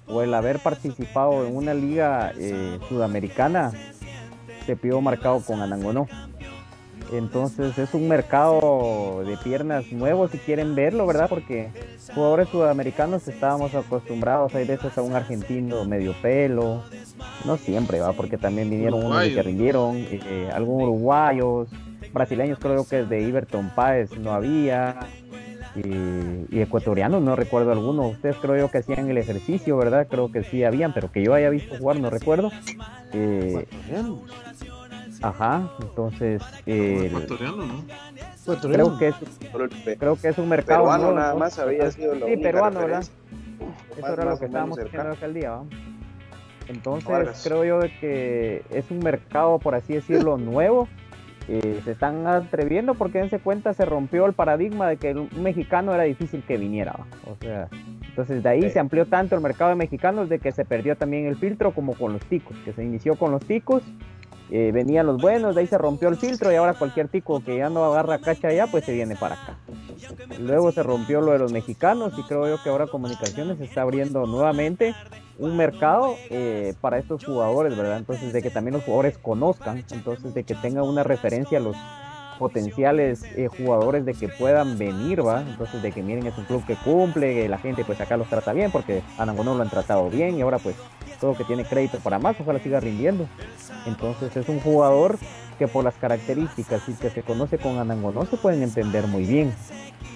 o el haber participado en una liga eh, sudamericana se vio marcado con Anangonó. Entonces es un mercado de piernas nuevo si quieren verlo, ¿verdad? Porque jugadores sudamericanos estábamos acostumbrados, hay veces a un argentino medio pelo, no siempre, ¿va? Porque también vinieron unos que Uruguayo. rindieron, eh, algunos uruguayos, brasileños creo que de Iberton Páez no había, y, y ecuatorianos no recuerdo alguno. Ustedes creo yo que hacían el ejercicio, ¿verdad? Creo que sí habían, pero que yo haya visto jugar no recuerdo. Eh, ajá, entonces eh, Ecuatoriano, ¿no? Creo que es creo que es un mercado peruano nuevo, nada ¿no? más había sido la Sí, única peruano, ¿verdad? referencia. Eso Más- era más lo que estábamos diciendo aquel día. ¿va? Entonces Vargas. creo yo de que es un mercado, por así decirlo, nuevo. Eh, se están atreviendo porque dense cuenta se rompió el paradigma de que un mexicano era difícil que viniera. ¿va? O sea, entonces de ahí Sí. se amplió tanto el mercado de mexicanos de que se perdió también el filtro como con los ticos, que se inició con los ticos. Eh, venían los buenos, de ahí se rompió el filtro y ahora cualquier tico que ya no agarra cacha allá, pues se viene para acá. Luego se rompió lo de los mexicanos y creo yo que ahora Comunicaciones está abriendo nuevamente un mercado eh, para estos jugadores, ¿verdad? Entonces de que también los jugadores conozcan, entonces de que tengan una referencia a los potenciales eh, jugadores de que puedan venir, ¿va? Entonces de que miren es un club que cumple, que la gente pues acá los trata bien porque a Nangonó lo han tratado bien y ahora pues todo que tiene crédito para más, ojalá siga rindiendo. Entonces es un jugador que por las características y que se conoce con Anangonó se pueden entender muy bien.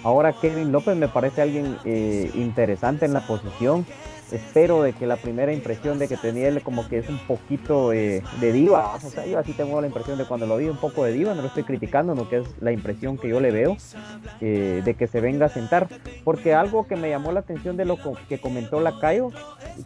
Ahora Kevin López me parece alguien eh, interesante en la posición. Espero de que la primera impresión de que tenía él como que es un poquito eh, de diva. O sea, yo así tengo la impresión de cuando lo vi un poco de diva, no lo estoy criticando, no que es la impresión que yo le veo eh, de que se venga a sentar. Porque algo que me llamó la atención de lo que comentó Lacayo,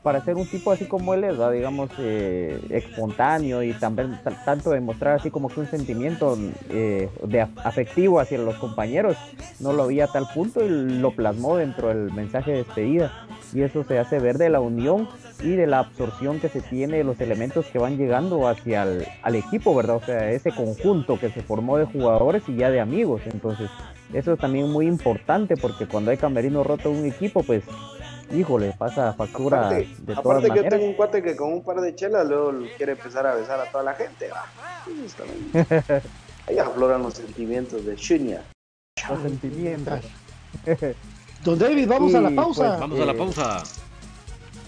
para ser un tipo así como él es, digamos, eh, espontáneo y también ta- tanto demostrar así como que un sentimiento eh, de af- afectivo hacia los compañeros, no lo vi a tal punto y lo plasmó dentro del mensaje de despedida. Y eso se hace ver de la unión y de la absorción que se tiene de los elementos que van llegando hacia el al equipo, ¿verdad? O sea, ese conjunto que se formó de jugadores y ya de amigos. Entonces, eso es también muy importante porque cuando hay camerino roto en un equipo, pues, híjole, pasa factura Aparte, de todas aparte que yo maneras. tengo un cuate que con un par de chelas luego quiere empezar a besar a toda la gente. bien. Ahí afloran los sentimientos de Shunya. Los sentimientos. Don David, vamos a la pausa. pues, Vamos a la pausa.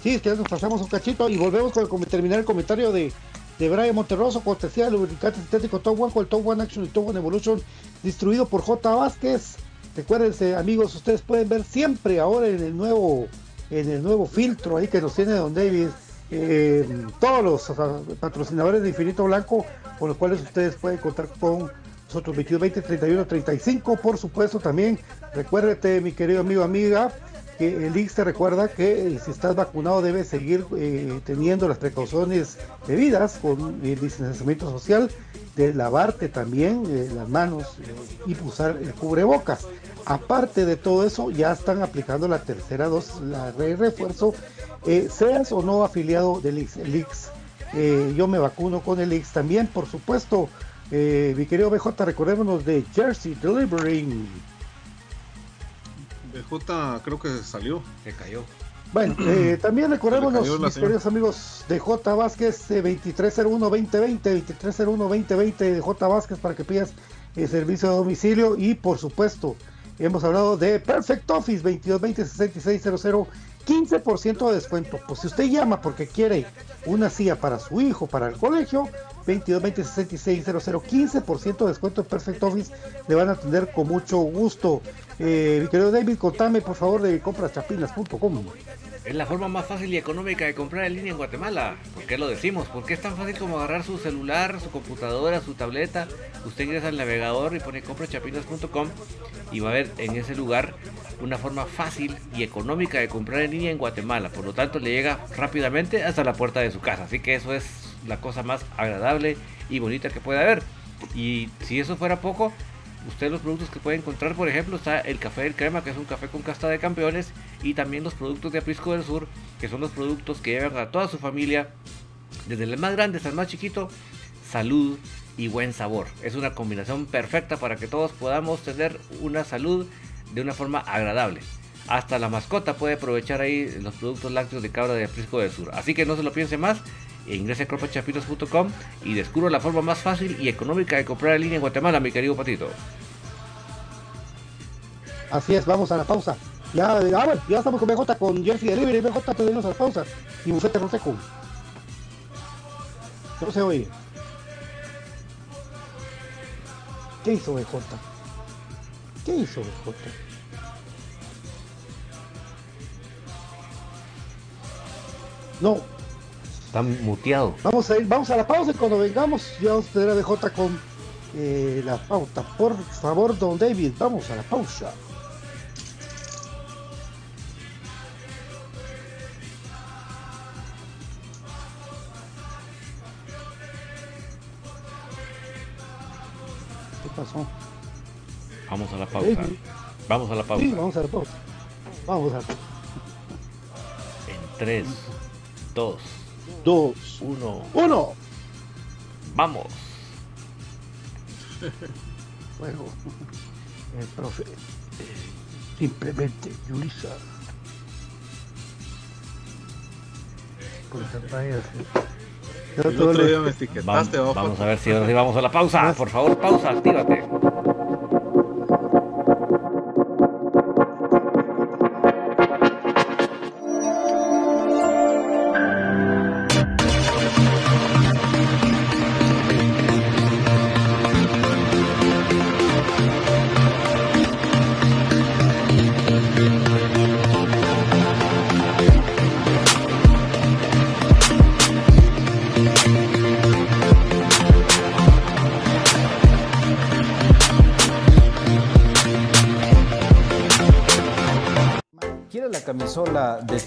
Sí, es que ya nos pasamos un cachito y volvemos con, con terminar el comentario de, de Brian Monterroso, cortesía del lubricante sintético Top One con el Top One Action y Top One Evolution, distribuido por J. Vázquez. Recuérdense, amigos, ustedes pueden ver siempre ahora en el nuevo, en el nuevo filtro ahí que nos tiene Don David, eh, todos los o sea, patrocinadores de Infinito Blanco, con los cuales ustedes pueden contar con nosotros 22, 20, 31, 35, por supuesto también. Recuérdate, mi querido amigo, amiga, que el IX te recuerda que eh, si estás vacunado debes seguir eh, teniendo las precauciones debidas con el distanciamiento social, de lavarte también eh, las manos y usar el cubrebocas. Aparte de todo eso, ya están aplicando la tercera dosis, la de refuerzo, seas o no afiliado del IX. El IX. Yo me vacuno con el IX también, por supuesto. Eh, mi querido BJ, recordémonos de Jersey Delivery. BJ creo que salió. Se cayó. Bueno, eh, también recordémonos, mis queridos amigos de J. Vázquez, eh, 2301-2020, 2301-2020 de J. Vázquez para que pidas el servicio de domicilio y por supuesto, hemos hablado de Perfect Office 2220-6600, 15% de descuento. Pues si usted llama porque quiere una silla para su hijo, para el colegio, 2220-6600, 15% de descuento en Perfect Office, le van a atender con mucho gusto. Eh, mi querido David, contame por favor de comprachapinas.com. Es la forma más fácil y económica de comprar en línea en Guatemala. ¿Por qué lo decimos? Porque es tan fácil como agarrar su celular, su computadora, su tableta. Usted ingresa al navegador y pone comprachapinas.com y va a ver en ese lugar una forma fácil y económica de comprar en línea en Guatemala. Por lo tanto, le llega rápidamente hasta la puerta de su casa. Así que eso es la cosa más agradable y bonita que puede haber. Y si eso fuera poco, usted los productos que puede encontrar, por ejemplo, está el café del crema, que es un café con casta de campeones, y también los productos de Aprisco del Sur, que son los productos que llevan a toda su familia, desde el más grande hasta el más chiquito, salud y buen sabor. Es una combinación perfecta para que todos podamos tener una salud de una forma agradable. Hasta la mascota puede aprovechar ahí los productos lácteos de cabra de Aprisco del Sur. Así que no se lo piense más. E Ingrese a cropachapitos.com y descubra la forma más fácil y económica de comprar en línea en Guatemala, mi querido Patito. Así es, vamos a la pausa. Ya, ah, ya estamos con BJ, con Jersey Delivery, BJ, te a la pausa. Y bufete roseco. No se oye. ¿Qué hizo BJ? ¿Qué hizo BJ? No, Está muteado. vamos a ir, vamos a la pausa y cuando vengamos ya vamos a tener a BJ con eh, la pauta. Por favor, don David, vamos a la pausa. ¿Qué pasó? Vamos a la pausa. Sí. Vamos a la pausa. Sí, vamos a la pausa. Vamos a la En 3, 2, Dos, 1. uno. Vamos. Bueno, el profe, eh, simplemente, Yulisa, por pantallas. El otro día me etiquetaste, Vamos, ojo. vamos a ver si ahora sí vamos a la pausa. Por favor, pausa, actívate.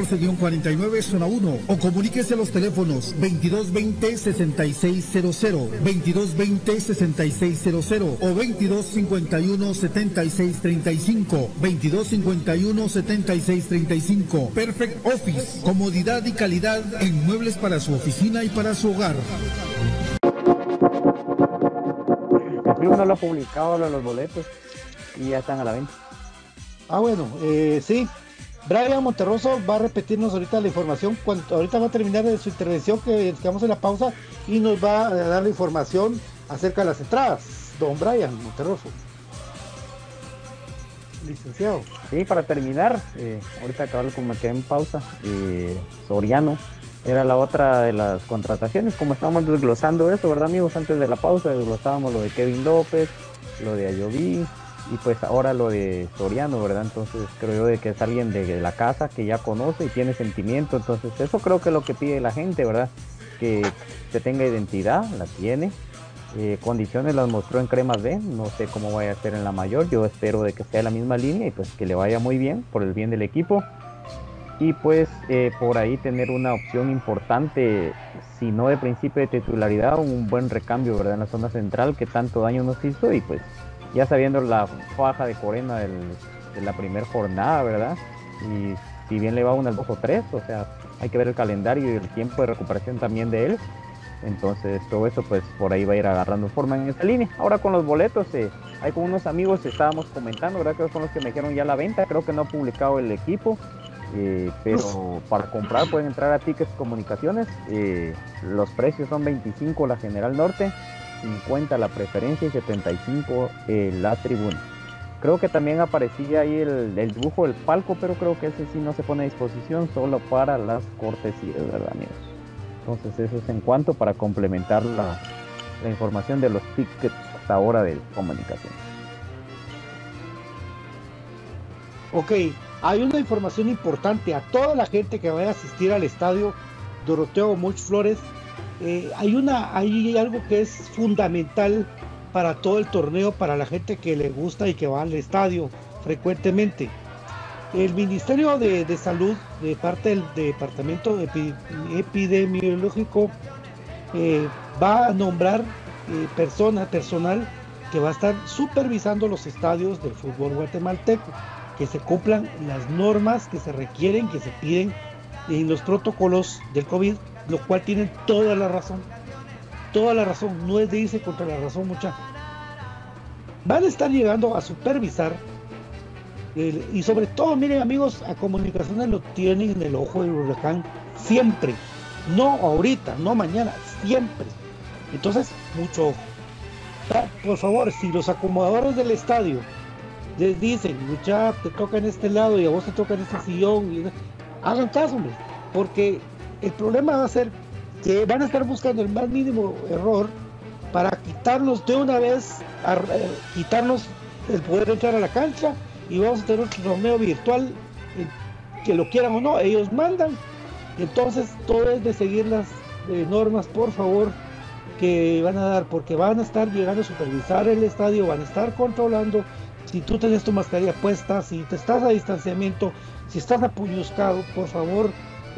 14-49 zona 1 o comuníquese a los teléfonos 2220-6600, 2220-6600 o 2251-7635, 2251-7635. Perfect Office, comodidad y calidad en muebles para su oficina y para su hogar. El club no lo ha publicado lo de los boletos y ya están a la venta. Ah, bueno, eh, sí. Brian Monterroso va a repetirnos ahorita la información. Cuando, ahorita va a terminar su intervención que quedamos en la pausa y nos va a dar la información acerca de las entradas. Don Brian Monterroso. Licenciado. Sí, para terminar, eh, ahorita acabarlo como quedé en pausa, eh, Soriano era la otra de las contrataciones, como estábamos desglosando eso, ¿verdad amigos? Antes de la pausa desglosábamos lo de Kevin López, lo de Ayoví, y pues ahora lo de Soriano, ¿verdad? Entonces creo yo de que es alguien de la casa que ya conoce y tiene sentimiento, entonces eso creo que es lo que pide la gente, ¿verdad? Que, se tenga identidad, la tiene, eh, condiciones las mostró en Cremas B, no sé cómo vaya a ser en la mayor, yo espero de que sea la misma línea y pues que le vaya muy bien por el bien del equipo y pues eh, por ahí tener una opción importante, si no de principio de titularidad, un buen recambio, ¿verdad? En la zona central que tanto daño nos hizo y pues ya sabiendo la faja de Corena de la primera jornada, ¿verdad? Y si bien le va una al 2 o 3, o sea, hay que ver el calendario y el tiempo de recuperación también de él. Entonces todo eso pues por ahí va a ir agarrando forma en esa línea. Ahora con los boletos, eh, hay con unos amigos estábamos comentando, ¿verdad? Que son los que me dijeron ya la venta, creo que no ha publicado el equipo. Eh, pero para comprar pueden entrar a Tickets Comunicaciones. Eh, los precios son 25 la General Norte, 50 la preferencia y 75 eh, la tribuna. Creo que también aparecía ahí el, dibujo del palco, pero creo que ese sí no se pone a disposición solo para las cortesías, ¿verdad, amigos? Entonces, eso es en cuanto para complementar la, información de los tickets hasta ahora de comunicación. Ok, hay una información importante a toda la gente que vaya a asistir al estadio Doroteo Much Flores. Eh, hay, una, hay algo que es fundamental para todo el torneo, para la gente que le gusta y que va al estadio frecuentemente. El Ministerio de, Salud, de parte del Departamento Epidemiológico, eh, va a nombrar eh, persona, personal que va a estar supervisando los estadios del fútbol guatemalteco, que se cumplan las normas que se requieren, que se piden en los protocolos del COVID, lo cual tienen toda la razón. Toda la razón, no es de irse contra la razón mucha. Van a estar llegando a supervisar y sobre todo, miren amigos, a comunicaciones lo tienen en el ojo del huracán siempre. No ahorita, no mañana, siempre. Entonces, mucho ojo. Por favor, si los acomodadores del estadio les dicen, mucha, te toca en este lado y a vos te toca en este sillón, hagan caso, porque el problema va a ser que van a estar buscando el más mínimo error para quitarnos de una vez, eh, quitarnos el poder entrar a la cancha y vamos a tener otro torneo virtual, eh, que lo quieran o no, ellos mandan. Entonces todo es de seguir las eh, normas, por favor, que van a dar, porque van a estar llegando a supervisar el estadio, van a estar controlando si tú tienes tu mascarilla puesta, si te estás a distanciamiento, si estás apuñuscado, por favor,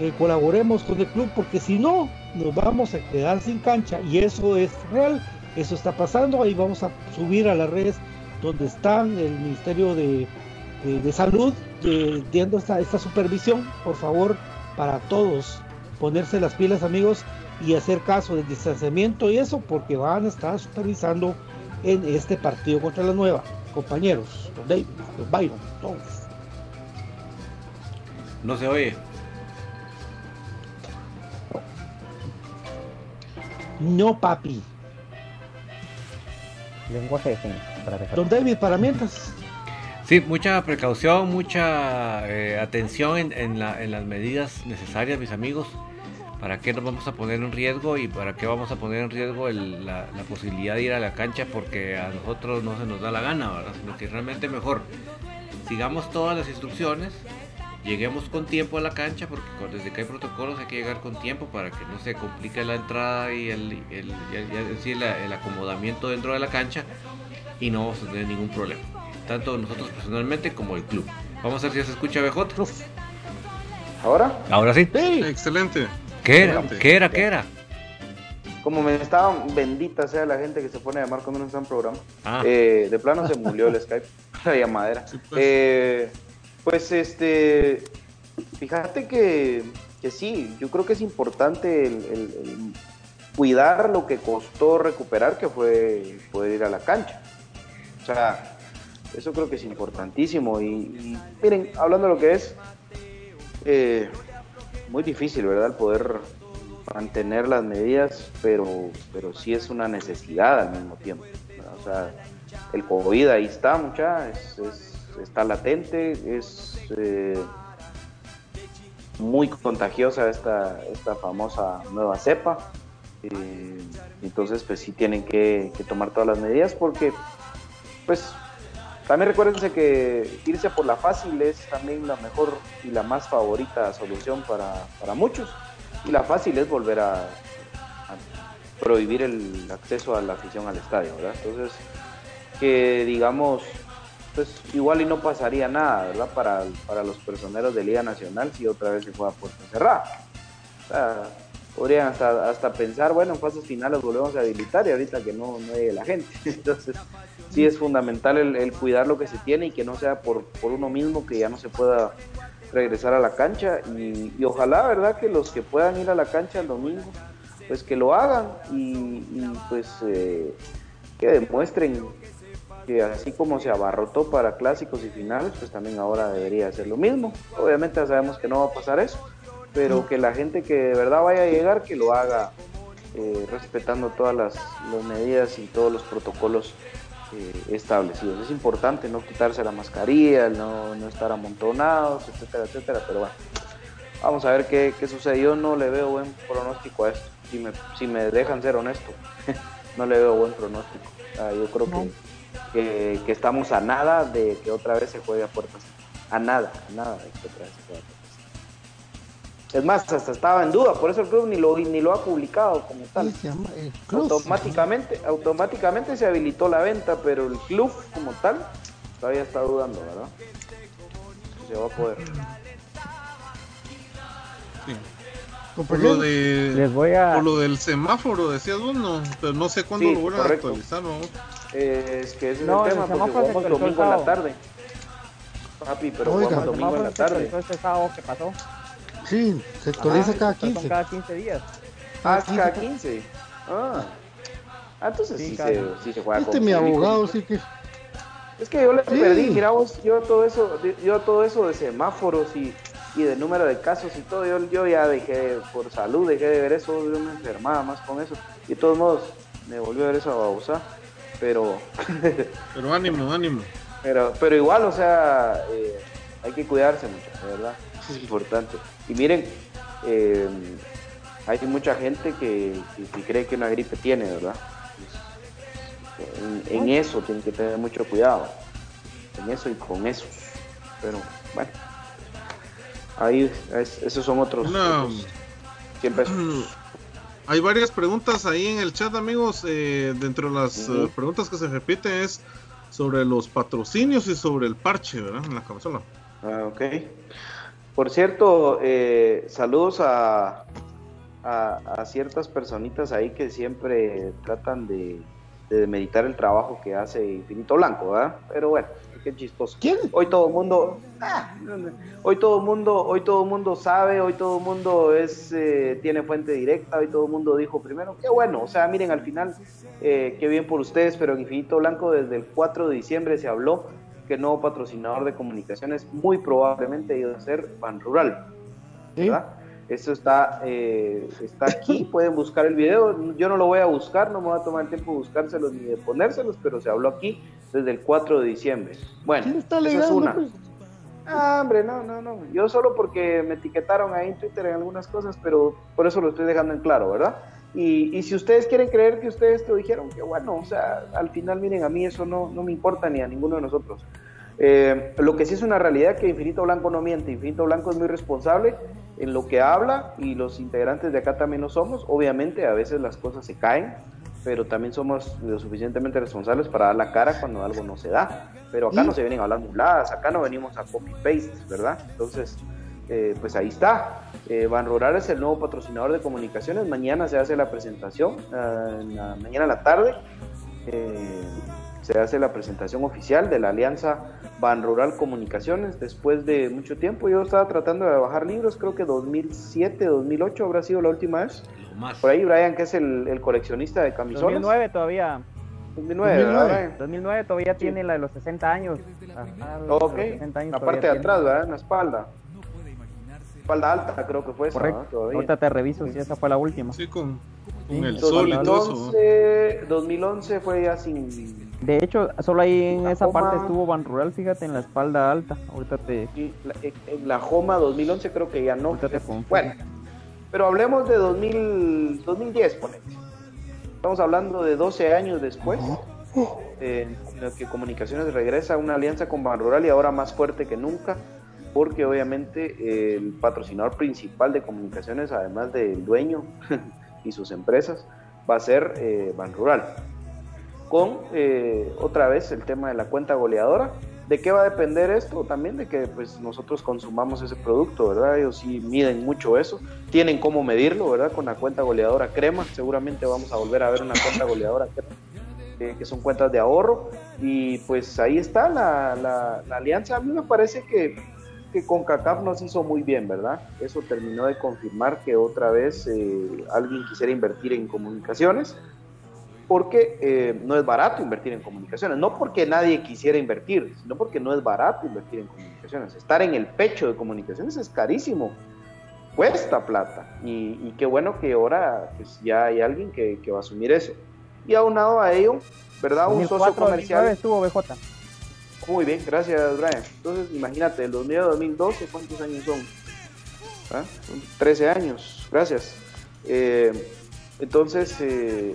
eh, colaboremos con el club, porque si no, nos vamos a quedar sin cancha y eso es real, eso está pasando, ahí vamos a subir a las redes donde están el Ministerio de, Salud eh, dando esta, esta supervisión, por favor, para todos, ponerse las pilas amigos y hacer caso del distanciamiento y eso porque van a estar supervisando en este partido contra la nueva. Compañeros, los David, los Byron, todos. No se oye. No, papi. Lenguaje Don David, para mientras. Sí, mucha precaución, mucha eh, atención en, en, la, en, las medidas necesarias, mis amigos. ¿Para qué nos vamos a poner en riesgo y para qué vamos a poner en riesgo la, la, posibilidad de ir a la cancha porque a nosotros no se nos da la gana, ¿verdad? Sino que realmente mejor sigamos todas las instrucciones, lleguemos con tiempo a la cancha porque desde que hay protocolos hay que llegar con tiempo para que no se complique la entrada y el, el, el, el acomodamiento dentro de la cancha y no vamos a tener ningún problema. Tanto nosotros personalmente como el club. Vamos a ver si se escucha BJ. ¿Ahora? Ahora sí. Excelente. ¿Qué era? ¿Qué era? ¿Qué era? Como me estaban, bendita sea la gente que se pone a llamar cuando no está en programa. Ah. Eh, de plano se murió el Skype, la llamadera. pues. Eh, pues este, fíjate que, que, sí, yo creo que es importante el cuidar lo que costó recuperar, que fue poder ir a la cancha. O sea, eso creo que es importantísimo. Y, miren, hablando de lo que es, eh, muy difícil, ¿verdad? El poder mantener las medidas, pero, pero sí es una necesidad al mismo tiempo. O sea, el COVID ahí está, mucha, está latente, es eh, muy contagiosa esta, esta famosa nueva cepa. Eh, entonces, pues sí tienen que tomar todas las medidas porque pues también recuérdense que irse por la fácil es también la mejor y la más favorita solución para, muchos. Y la fácil es volver a, prohibir el acceso a la afición al estadio, ¿verdad? Entonces, que digamos, pues igual y no pasaría nada, ¿verdad? Para, para los personeros de Liga Nacional si otra vez se juega puerta cerrada. O sea, podrían hasta, hasta pensar, bueno, en fases finales volvemos a habilitar y ahorita que no, no llegue la gente. Entonces, sí es fundamental el, cuidar lo que se tiene y que no sea por, por uno mismo que ya no se pueda regresar a la cancha y, ojalá, ¿verdad? Que los que puedan ir a la cancha el domingo, pues que lo hagan y, pues eh, que demuestren que así como se abarrotó para clásicos y finales, pues también ahora debería hacer lo mismo. Obviamente sabemos que no va a pasar eso, pero que la gente que de verdad vaya a llegar, que lo haga eh, respetando todas las, medidas y todos los protocolos eh, establecidos. Es importante no quitarse la mascarilla, no, estar amontonados, etcétera, etcétera, pero bueno, vamos a ver qué, qué sucede. Yo no le veo buen pronóstico a esto, si me, si me dejan ser honesto, no le veo buen pronóstico. yo creo que, que, estamos a nada de que otra vez se juegue a puertas. a nada, a nada de que otra vez se pueda protestar. Es más, hasta estaba en duda, por eso el club ni lo, ni lo ha publicado como tal. Sí, se llama el club. Automáticamente, automáticamente se habilitó la venta, pero el club como tal todavía está dudando, ¿verdad? Se va a poder. Sí. Por lo, de, Les voy a... por lo del semáforo, decías vos, no, pero no sé cuándo Sí, lo vuelvan a actualizar, ¿no? Eh, es que ese No, es el tema, porque jugamos domingo en la tarde. Papi, pero Oiga. jugamos domingo en la tarde. Este sábado que pasó. Sí, se actualiza Ajá, cada Son 15. cada 15 días. Ah, Ah, cada 15. 15. Ah. Ah, entonces sí, Sí, se, sí se juega Este con mi abogado sí que Es que yo le Sí. perdí, mira vos, yo todo eso, yo todo eso de semáforos y, y de número de casos y todo, yo, yo ya dejé, por salud, dejé de ver eso, yo me enfermaba más con eso. Y de todos modos, me volvió a ver esa babosa. Pero, Pero ánimo, ánimo. pero, pero igual, o sea, eh, hay que cuidarse mucho, de verdad, es importante. Y miren, eh, hay mucha gente que, que- que cree que una gripe tiene, ¿verdad? En, en eso tienen que tener mucho cuidado, en eso y con eso. Pero bueno, ahí es- esos son otros, Una- otros 100 pesos. Hay varias preguntas ahí en el chat, amigos. eh, dentro de las eh, preguntas que se repiten es sobre los patrocinios y sobre el parche, ¿verdad? En la camisola. Ah, ok. Por cierto, eh, saludos a, a, a ciertas personitas ahí que siempre tratan de, de meditar el trabajo que hace Infinito Blanco, ¿verdad? Pero bueno, qué chistoso. ¿Quién? Hoy todo el mundo, ah, hoy todo el mundo, hoy todo mundo sabe, hoy todo el mundo es, eh, tiene fuente directa, hoy todo el mundo dijo primero, qué bueno, o sea, miren al final, eh, qué bien por ustedes, pero en Infinito Blanco desde el 4 de diciembre se habló que el nuevo patrocinador de comunicaciones muy probablemente iba a ser Ban Rural, Sí. ¿verdad? Esto está, eh, está aquí, pueden buscar el video. Yo no lo voy a buscar, no me voy a tomar el tiempo de buscárselos ni de ponérselos, pero se habló aquí desde el 4 de diciembre. Bueno, ¿Quién está esa es una. pues? Ah, hombre, no, no, no. Yo solo porque me etiquetaron ahí en Twitter en algunas cosas, pero por eso lo estoy dejando en claro, ¿verdad? Y, y si ustedes quieren creer que ustedes te dijeron, que bueno, o sea, al final, miren, a mí eso no, no me importa ni a ninguno de nosotros. Eh, lo que sí es una realidad que Infinito Blanco no miente. Infinito Blanco es muy responsable en lo que habla y los integrantes de acá también lo somos. Obviamente, a veces las cosas se caen, pero también somos lo suficientemente responsables para dar la cara cuando algo no se da. Pero acá ¿Y? no se vienen a hablar muladas, acá no venimos a copy-paste, ¿verdad? Entonces, eh, pues ahí está. Eh, Ban Rural es el nuevo patrocinador de comunicaciones. Mañana se hace la presentación, ah, en la, mañana a la tarde. eh, se hace la presentación oficial de la alianza Ban Rural Comunicaciones después de mucho tiempo. Yo estaba tratando de bajar libros, creo que 2007, 2008 habrá sido la última vez. Más. Por ahí Brian, que es el, el coleccionista de camisolas. 2009 todavía. 2009, ¿verdad, 2009. Brian? 2009 todavía tiene la de los 60 años. Ajá, Ok, los 60 años la parte de tiene. atrás, ¿verdad? En la espalda. Espalda alta, creo que fue esa, Correcto. ¿verdad? Todavía. Ahorita te reviso si esa fue la última. Sí, con, con Sí, el entonces, sol y todo eso. 2011, 2011 fue ya sin. De hecho, solo ahí en La esa Joma. parte estuvo Ban Rural, fíjate, en la espalda alta. Ahorita te... la- En la Joma 2011 creo que ya no. Ahorita te. Bueno, pero hablemos de 2000, 2010, ponete. Estamos hablando de 12 años después, eh, en lo que Comunicaciones regresa a una alianza con Ban Rural y ahora más fuerte que nunca, porque obviamente el patrocinador principal de Comunicaciones, además del dueño y sus empresas, va a ser eh, Ban Rural. Con eh, otra vez el tema de la cuenta goleadora. ¿De qué va a depender esto? También de que pues, nosotros consumamos ese producto, ¿verdad? Ellos sí miden mucho eso. Tienen cómo medirlo, ¿verdad? Con la cuenta goleadora crema. Seguramente vamos a volver a ver una cuenta goleadora crema, eh, que son cuentas de ahorro. Y pues ahí está la, la- alianza. A mí me parece que, que con CACAF nos hizo muy bien, ¿verdad? Eso terminó de confirmar que otra vez eh, alguien quisiera invertir en comunicaciones porque eh, no es barato invertir en comunicaciones, no porque nadie quisiera invertir, sino porque no es barato invertir en comunicaciones. Estar en el pecho de comunicaciones es carísimo, cuesta plata, y, y qué bueno que ahora pues, ya hay alguien que, que va a asumir eso. Y aunado a ello, ¿verdad? Un socio 2004, 2009 comercial. estuvo BJ. Muy bien, gracias Brian. Entonces, imagínate, el 2009 2012, ¿cuántos años son? ¿Ah? Son 13 años, gracias. Eh, entonces, eh,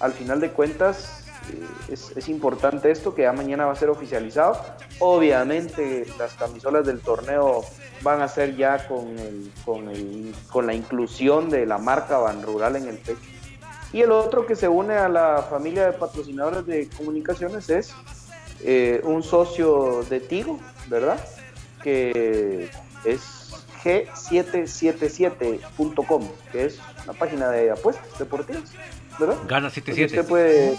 al final de cuentas, eh, es, importante esto que ya mañana va a ser oficializado. Obviamente las camisolas del torneo van a ser ya con, el, con, el, con la inclusión de la marca Ban Rural en el pecho. Y el otro que se une a la familia de patrocinadores de comunicaciones es eh, un socio de Tigo, ¿verdad? Que es g777.com, que es una página de apuestas deportivas, ¿verdad? Gana Entonces 77. Usted puede.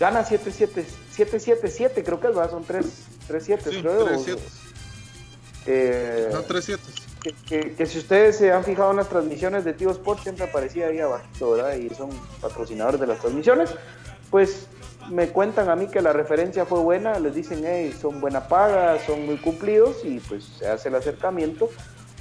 Gana 77, 777, creo que es, ¿verdad? Son 3, 3 7, Sí, creo. tres siete. Eh, No, 3-7. que, que- que si ustedes se han fijado en las transmisiones de Tío Sport, siempre aparecía ahí abajito, ¿verdad? Y son patrocinadores de las transmisiones. Pues me cuentan a mí que la referencia fue buena, les dicen, hey, son buena paga, son muy cumplidos y pues se hace el acercamiento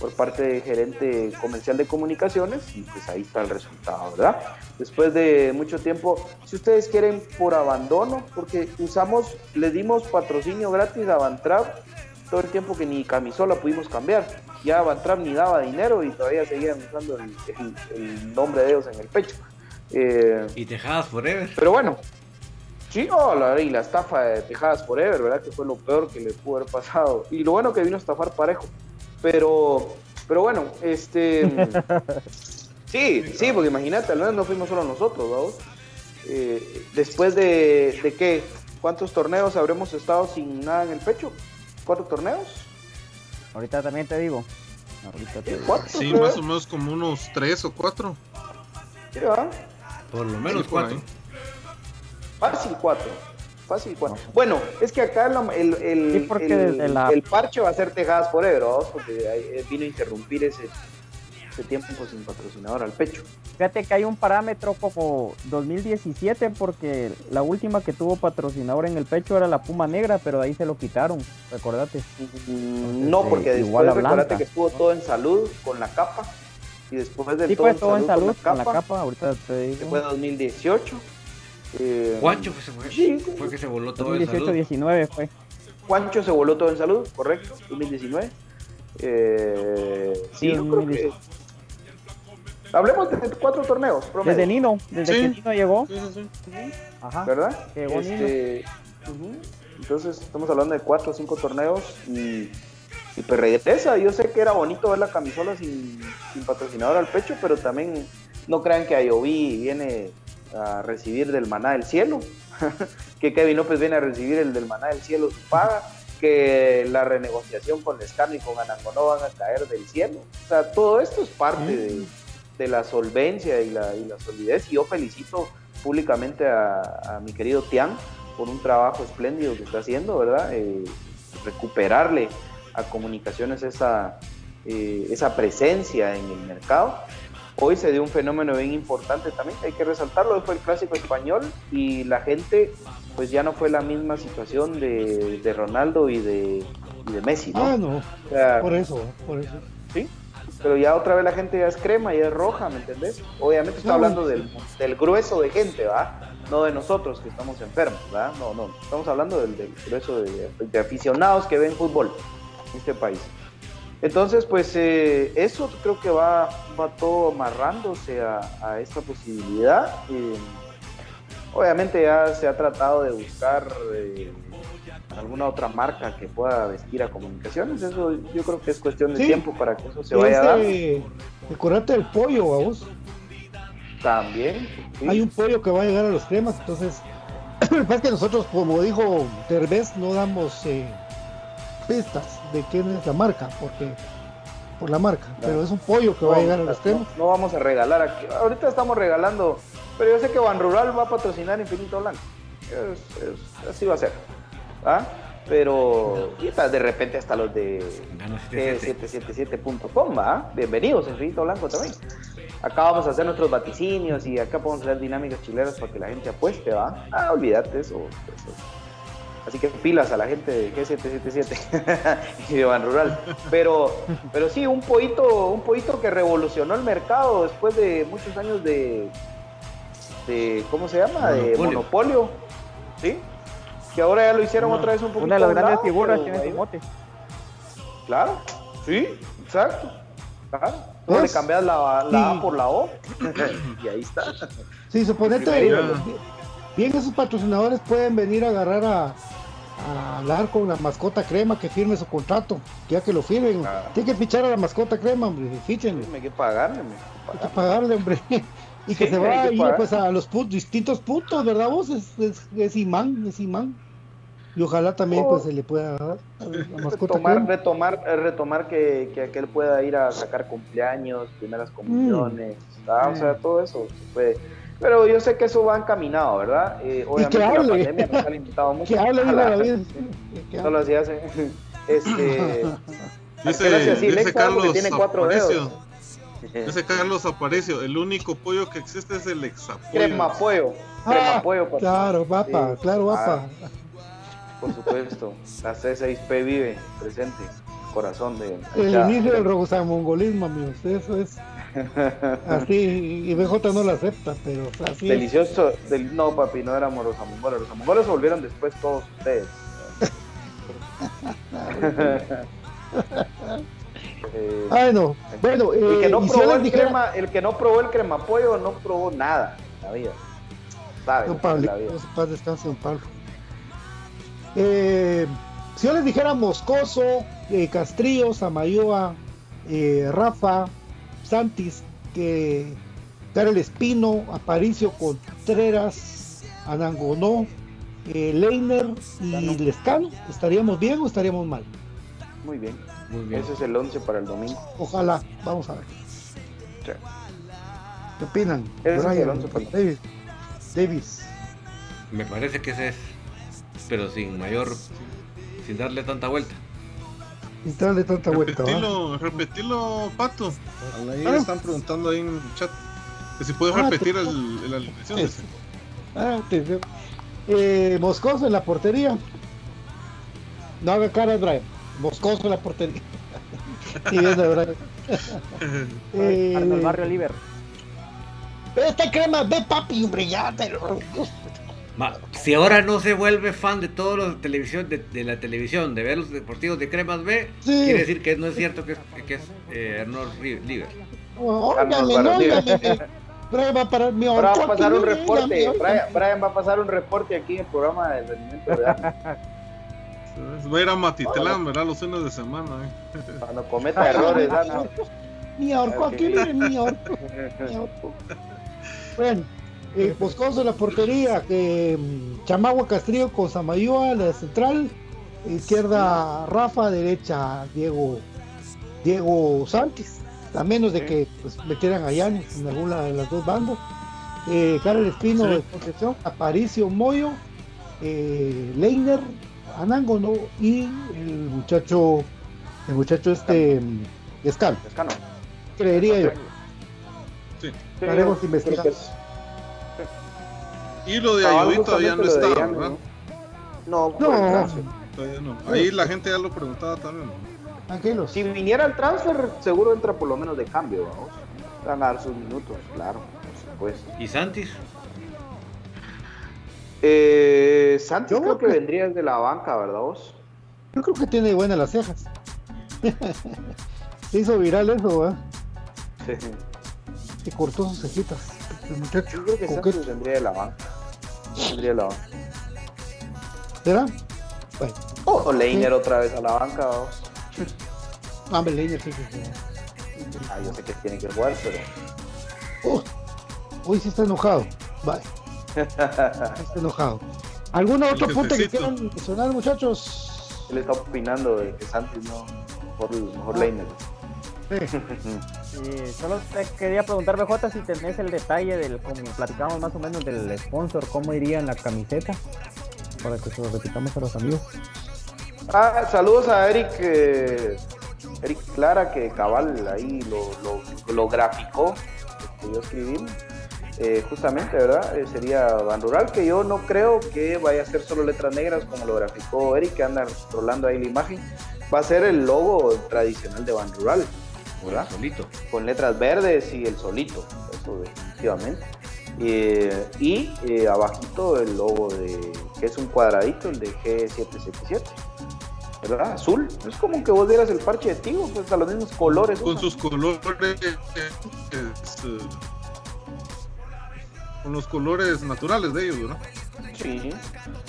por parte del gerente comercial de comunicaciones y pues ahí está el resultado, ¿verdad? Después de mucho tiempo, si ustedes quieren por abandono, porque usamos, le dimos patrocinio gratis a Bantrap todo el tiempo que ni camisola pudimos cambiar. Ya Bantrap ni daba dinero y todavía seguían usando el, el- el nombre de ellos en el pecho. Eh, Y Tejadas Forever. pero bueno, sí, no, la, y la estafa de Tejadas Forever, ¿verdad? Que fue lo peor que le pudo haber pasado. Y lo bueno que vino a estafar parejo. Pero, pero bueno, este. sí, sí, porque imagínate, al menos no fuimos solo nosotros, vamos. Eh, después de, de qué, ¿cuántos torneos habremos estado sin nada en el pecho? ¿Cuatro torneos? Ahorita también te digo. Ahorita te digo. ¿Cuatro? Sí, más o menos como unos 3 o 4. Sí, ¿verdad? Por lo menos Sí, cuatro. Fácil cuatro. Fácil cuatro. Bueno, es que acá el, el, Sí, el- desde la- el parche va a ser Tejadas Forever, ¿verdad? porque ahí, eh, vino a interrumpir ese, ese tiempo sin patrocinador al pecho. Fíjate que hay un parámetro como 2017 porque la última que tuvo patrocinador en el pecho era la Puma Negra, pero de ahí se lo quitaron, recordate. Mm, No, eh, porque después igual a Blanca. que estuvo todo en salud con la capa. Y después de Sí, todo, en todo en salud salud con la capa, ahorita te que digo. fue 2018. Eh, Juancho fue, se fue, Sí. fue que se voló todo el salud. 2018-19 fue. Juancho se voló todo en salud, correcto, 2019. Eh, sí, Sí, yo creo que. Hablemos de cuatro torneos, promedio. Desde Nino, desde Sí. que Nino llegó. Sí, sí, sí. Ajá. ¿verdad? Llegó Este, ujú. Entonces estamos hablando de cuatro o cinco torneos y, y pues regresa. Yo sé que era bonito ver la camisola sin, sin patrocinador al pecho, pero también no crean que Ayoví viene a recibir del maná del cielo, que Kevin López viene a recibir el del maná del cielo su paga, que la renegociación con Lescano y con Anango no van a caer del cielo. O sea, todo esto es parte de, de la solvencia y la, y la solidez. Y yo felicito públicamente a, a mi querido Tian por un trabajo espléndido que está haciendo, ¿verdad? Eh, recuperarle a comunicaciones esa, eh, esa presencia en el mercado. Hoy se dio un fenómeno bien importante también, hay que resaltarlo, fue el clásico español y la gente pues ya no fue la misma situación de, de Ronaldo y de, y de Messi, ¿no? Ah, no, O sea, por eso, por eso. ¿sí? Pero ya otra vez la gente ya es crema, ya es roja, ¿me entendés? Obviamente está No, hablando del, del grueso de gente, ¿va? No de nosotros que estamos enfermos, ¿va? No, no, estamos hablando del, del grueso de, de aficionados que ven fútbol en este país. Entonces, pues eh, eso creo que va, va todo amarrándose a, a esta posibilidad. Eh, obviamente ya se ha tratado de buscar eh, alguna otra marca que pueda vestir a comunicaciones. Eso yo creo que es cuestión de Sí. tiempo para que eso se vaya a dar. Acordate del pollo, vamos. También. sí. Hay un pollo que va a llegar a los cremas, entonces. Es que nosotros, como dijo Derbez, no damos eh, pistas de quién es la marca, porque por la marca, pero es un pollo que va a llegar a los no, no vamos a regalar aquí. Ahorita estamos regalando, pero yo sé que Ban Rural va a patrocinar Infinito Blanco. Es- es- así va a ser. ¿ah? Pero y de repente hasta los de Gana 77. G777.com, ¿va? Bienvenidos, Infinito Blanco también. Acá vamos a hacer nuestros vaticinios y acá podemos hacer dinámicas chileras para que la gente apueste, ¿va? Ah, olvídate eso. eso. Así que pilas a la gente de G777 y de Ban Rural. Pero, pero sí, un pollito, un pollito que revolucionó el mercado después de muchos años de, de ¿cómo se llama? De Monopolio. ¿Sí? Que ahora ya lo hicieron otra vez un poquito. Una de las grandes lado, figuras pero tiene ahí su va. mote. Claro, sí, exacto. Claro. Tú le cambias la, la sí. A por la O y ahí está. Sí, suponete. Bien esos patrocinadores pueden venir a agarrar a, a hablar con la mascota crema que firme su contrato, ya que lo firmen. Ah. Tiene que fichar a la mascota crema, hombre, fichenle. Hay que pagarle, me Hay que pagarle, hombre. Y que Sí, se va que pagar. pues a los pu- distintos puntos, ¿verdad vos? Es, es, es imán, es imán. Y ojalá también Oh. pues se le pueda dar a la mascota retomar, crema. retomar, eh, retomar que, que aquel pueda ir a sacar cumpleaños, primeras comuniones, ¿verdad? o sea, todo eso se puede. Pero yo sé que eso va encaminado, ¿verdad? Eh, obviamente la hable. pandemia nos ha limitado mucho. Que hable la- la vida. Que Solo así hace. Este, Dice, dice Lexa, Carlos tiene cuatro Aparicio. dedos. Dice Carlos Aparicio, el único pollo que existe es el exapollo. Crema pollo, crema Ah, pollo, papá. Claro, papa, Sí. claro, papa. Ah, por supuesto, la C6P vive presente, corazón de. El inicio del rogosamongolismo, amigos, eso es así, y BJ no lo acepta, pero así es. Delicioso. del- no, papi, no éramos los amongoles. Los amongoles volvieron después todos ustedes. Eh, Ay, no. Bueno, el que eh, no probó el dijera- crema, el que no probó el crema pollo no probó nada en la vida. Sabe, Don en Pablo, la vida. Paz descanse, don Pablo. Eh, si yo les dijera Moscoso, eh, Castrillo, Samayoa, eh, Rafa, Santis, que Karel Espino, Aparicio Contreras, Anangonó, eh, Leiner y Lescano, ¿estaríamos bien o estaríamos mal? Muy bien. Muy bien. Ese es el 11 para el domingo. Ojalá, vamos a ver. Sí. ¿Qué opinan? Ese es el Brian, once para- Davis. Davis. Me parece que ese es, pero sin mayor, sin darle tanta vuelta. Y darle tanta vuelta. Repetilo, repetilo, Pato. Ahí Ah. están preguntando ahí en el chat. Que si puedes Ah, repetir te- el, la alineación. Ah. Eh, Moscoso en la portería. No haga cara, Brian. Moscoso en la portería. Sí. Eh, Arnold Barrio ve esta crema, ve papi, hombre, ya te lo- Ma, si ahora no se vuelve fan de todos los televisión de, de la televisión, de ver los deportivos de Cremas B, Sí. quiere decir que no es cierto que es, que es eh, Arnold Ri- Liver. Óigame, Arnold no, Barrio. óigame. Brian va a parar mi Ahora va a orco pasar un reporte. Brian, Brian va a pasar un reporte aquí en el programa de rendimiento real. Va a ir a Matitlán, ¿verdad? Los fines de semana. eh. Cuando cometa errores, no. Mi orco Ok. aquí, mi orco. mi orco. Bueno, eh, Moscoso en la portería, que mm, Chamagua Castrillo con Samayoa, la central, izquierda Rafa, derecha Diego Diego Santis, a menos de que pues, metieran a Yanis en alguna de las dos bandas. Eh, Karel Espino de Concepción, Aparicio Moyo, eh, Leiner, Anángono y el muchacho, el muchacho este Escal, Escano. creería yo. Sí. Creo investigaciones. Y lo de Ayubí todavía no está, ¿verdad? No, No. Todavía no. Ahí la gente ya lo preguntaba también. ¿no? tranquilos. Si viniera el transfer, seguro entra por lo menos de cambio, vamos. Ganar sus minutos, claro, por supuesto. ¿Y Santis? Eh, Santos Yo creo que que- vendría desde la banca, ¿verdad vos? Yo creo que tiene buenas las cejas. Se hizo viral eso, ¿verdad? Que cortó sus cejitas. El muchacho. Yo creo que coqueto. Santos vendría de la banca. Vendría de la banca. ¿Será? Bueno, O Leiner otra vez a la banca, vamos. hombre, Leiner, sí, sí, sí. Ah, yo sé que tiene que jugar, pero. Oh, hoy sí está enojado. Vale, está enojado. ¿Algún otro punto que quieran mencionar, muchachos? Él está opinando de que Santos no. Mejor, mejor Ah. Leiner. Eh, solo te quería preguntar, BJ, si tenés el detalle del, como platicamos más o menos del sponsor, cómo iría en la camiseta, para que se lo repitamos a los amigos. Ah, saludos a Eric. eh, Eric Clara, que cabal ahí lo, lo, lo graficó. Que yo escribí. Eh, justamente, ¿verdad? Eh, sería Ban Rural, que yo no creo que vaya a ser solo letras negras como lo graficó Eric, que anda rolando ahí la imagen. Va a ser el logo tradicional de Ban Rural, Solito. con letras verdes y el solito, eso definitivamente. Eh, y eh, abajito el logo de, que es un cuadradito, el de G777, ¿verdad? Azul, es como que vos vieras el parche de Tigo, pues a los mismos colores. Con usan. sus colores. eh, es, eh, con los colores naturales de ellos, ¿verdad? Sí.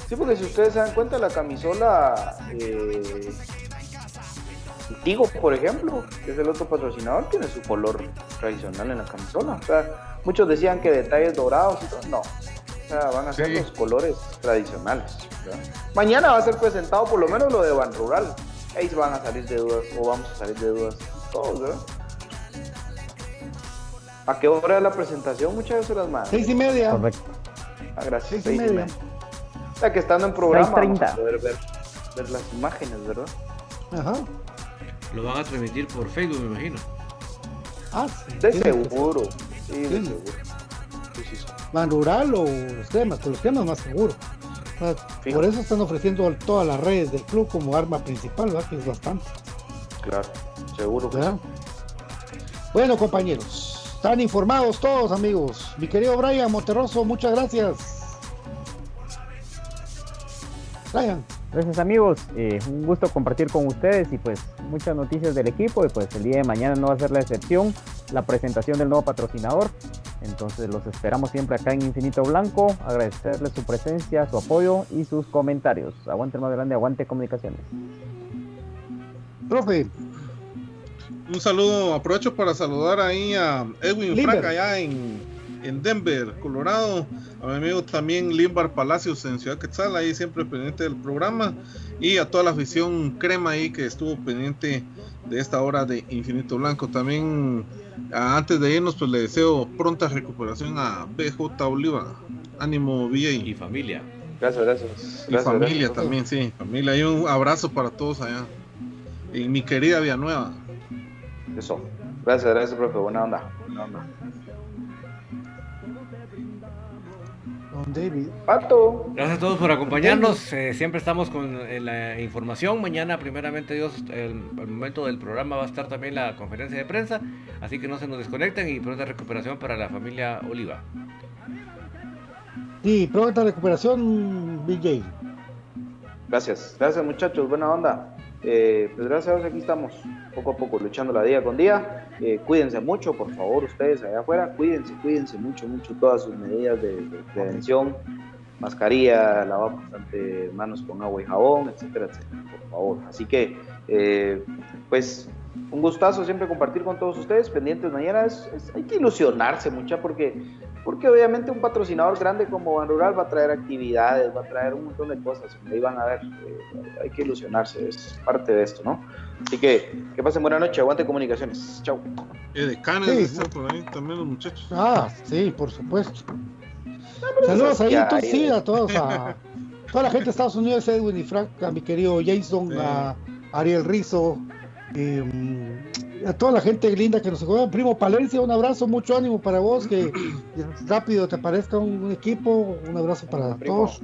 Sí, porque si ustedes se dan cuenta, la camisola eh, Tigo, por ejemplo, que es el otro patrocinador, tiene su color tradicional en la camisola. O sea, muchos decían que detalles dorados y todo. No. O sea, van a ser Sí. los colores tradicionales. ¿verdad? Mañana va a ser presentado por lo menos lo de Ban Rural. Ahí van a salir de dudas, o vamos a salir de dudas todos, ¿verdad? ¿A qué hora es la presentación? Muchas horas más. Seis y media. Correcto. Ah, gracias. Seis y seis y media. media. O sea, que estando en programa vamos 6:30. a poder ver, ver las imágenes, ¿verdad? Ajá. Lo van a transmitir por Facebook, me imagino. Ah, sí. De seguro. Sí, de Sí. seguro. Ban Rural o los cremas, con los cremas más seguro. O sea, Fijo. por eso están ofreciendo todas las redes del club como arma principal, ¿verdad? Que es bastante. Claro, seguro que ¿verdad? Bueno, compañeros, están informados todos, amigos. Mi querido Brian Monterroso, muchas gracias. Brian, Gracias amigos, eh, un gusto compartir con ustedes y pues muchas noticias del equipo y pues el día de mañana no va a ser la excepción, la presentación del nuevo patrocinador. Entonces los esperamos siempre acá en Infinito Blanco, agradecerles su presencia, su apoyo y sus comentarios. Aguante el más grande, aguante comunicaciones. profe, Un saludo, aprovecho para saludar ahí a Edwin. Fraga allá en, en Denver, Colorado. A mi amigo también Limbar Palacios en Ciudad Quetzal, ahí siempre pendiente del programa. Y a toda la afición crema ahí que estuvo pendiente de esta hora de Infinito Blanco. También, antes de irnos, pues le deseo pronta recuperación a BJ Oliva. Ánimo, VA. Y familia. Gracias, gracias. Y Gracias, familia gracias. también, sí, familia. Y un abrazo para todos allá. Y mi querida Villanueva. Eso. Gracias, gracias, profe. Buena onda. Buena onda. Don David. Pato. Gracias a todos por acompañarnos. eh, siempre estamos con eh, la información. Mañana, primeramente Dios, el, el momento del programa va a estar también la conferencia de prensa. Así que no se nos desconecten y pronta recuperación para la familia Oliva. Sí, pronta recuperación, BJ. Gracias, gracias muchachos, buena onda. Eh, pues gracias a Dios aquí estamos, poco a poco, luchando la día con día. Eh, cuídense mucho, por favor, ustedes allá afuera, cuídense, cuídense mucho, mucho, todas sus medidas de, prevención, mascarilla, lavar bastante manos con agua y jabón, etcétera, etcétera, por favor. Así que, eh, pues, un gustazo siempre compartir con todos ustedes, pendientes mañana. Es- hay que ilusionarse mucha porque, porque obviamente un patrocinador grande como Ban Rural va a traer actividades, va a traer un montón de cosas. Ahí van a ver, eh, hay que ilusionarse, es parte de esto, ¿no? Así que, que pasen buena noche, aguante comunicaciones. Chau. Eh, de Canes Sí. está por ahí también los muchachos. Ah, sí, por supuesto. Saludos ahí, ya. sí, a todos, a toda la gente de Estados Unidos, Edwin y Frank, a mi querido Jason, Sí. a Ariel Rizo, eh, a toda la gente linda que nos juega. Primo Palencia, un abrazo, mucho ánimo para vos, que rápido te aparezca un, un equipo, un abrazo para Primo. todos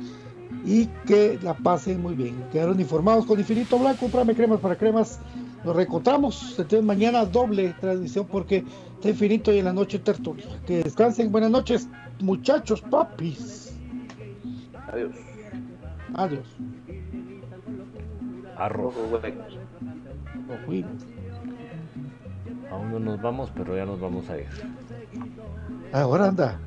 y que la pasen muy bien. Quedaron informados con Infinito Blanco, comprame cremas para cremas. Nos reencontramos entonces mañana doble transmisión porque está infinito y en la noche tertulia. Que descansen, buenas noches, muchachos, papis. Adiós. Adiós. Arroz. Fuimos. Aún no nos vamos, pero ya nos vamos a ir. Ahora anda.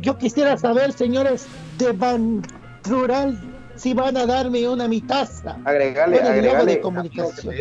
Yo quisiera saber, señores de Ban Rural, si van a darme una mi taza. Agregale, logo de agregale. comunicación.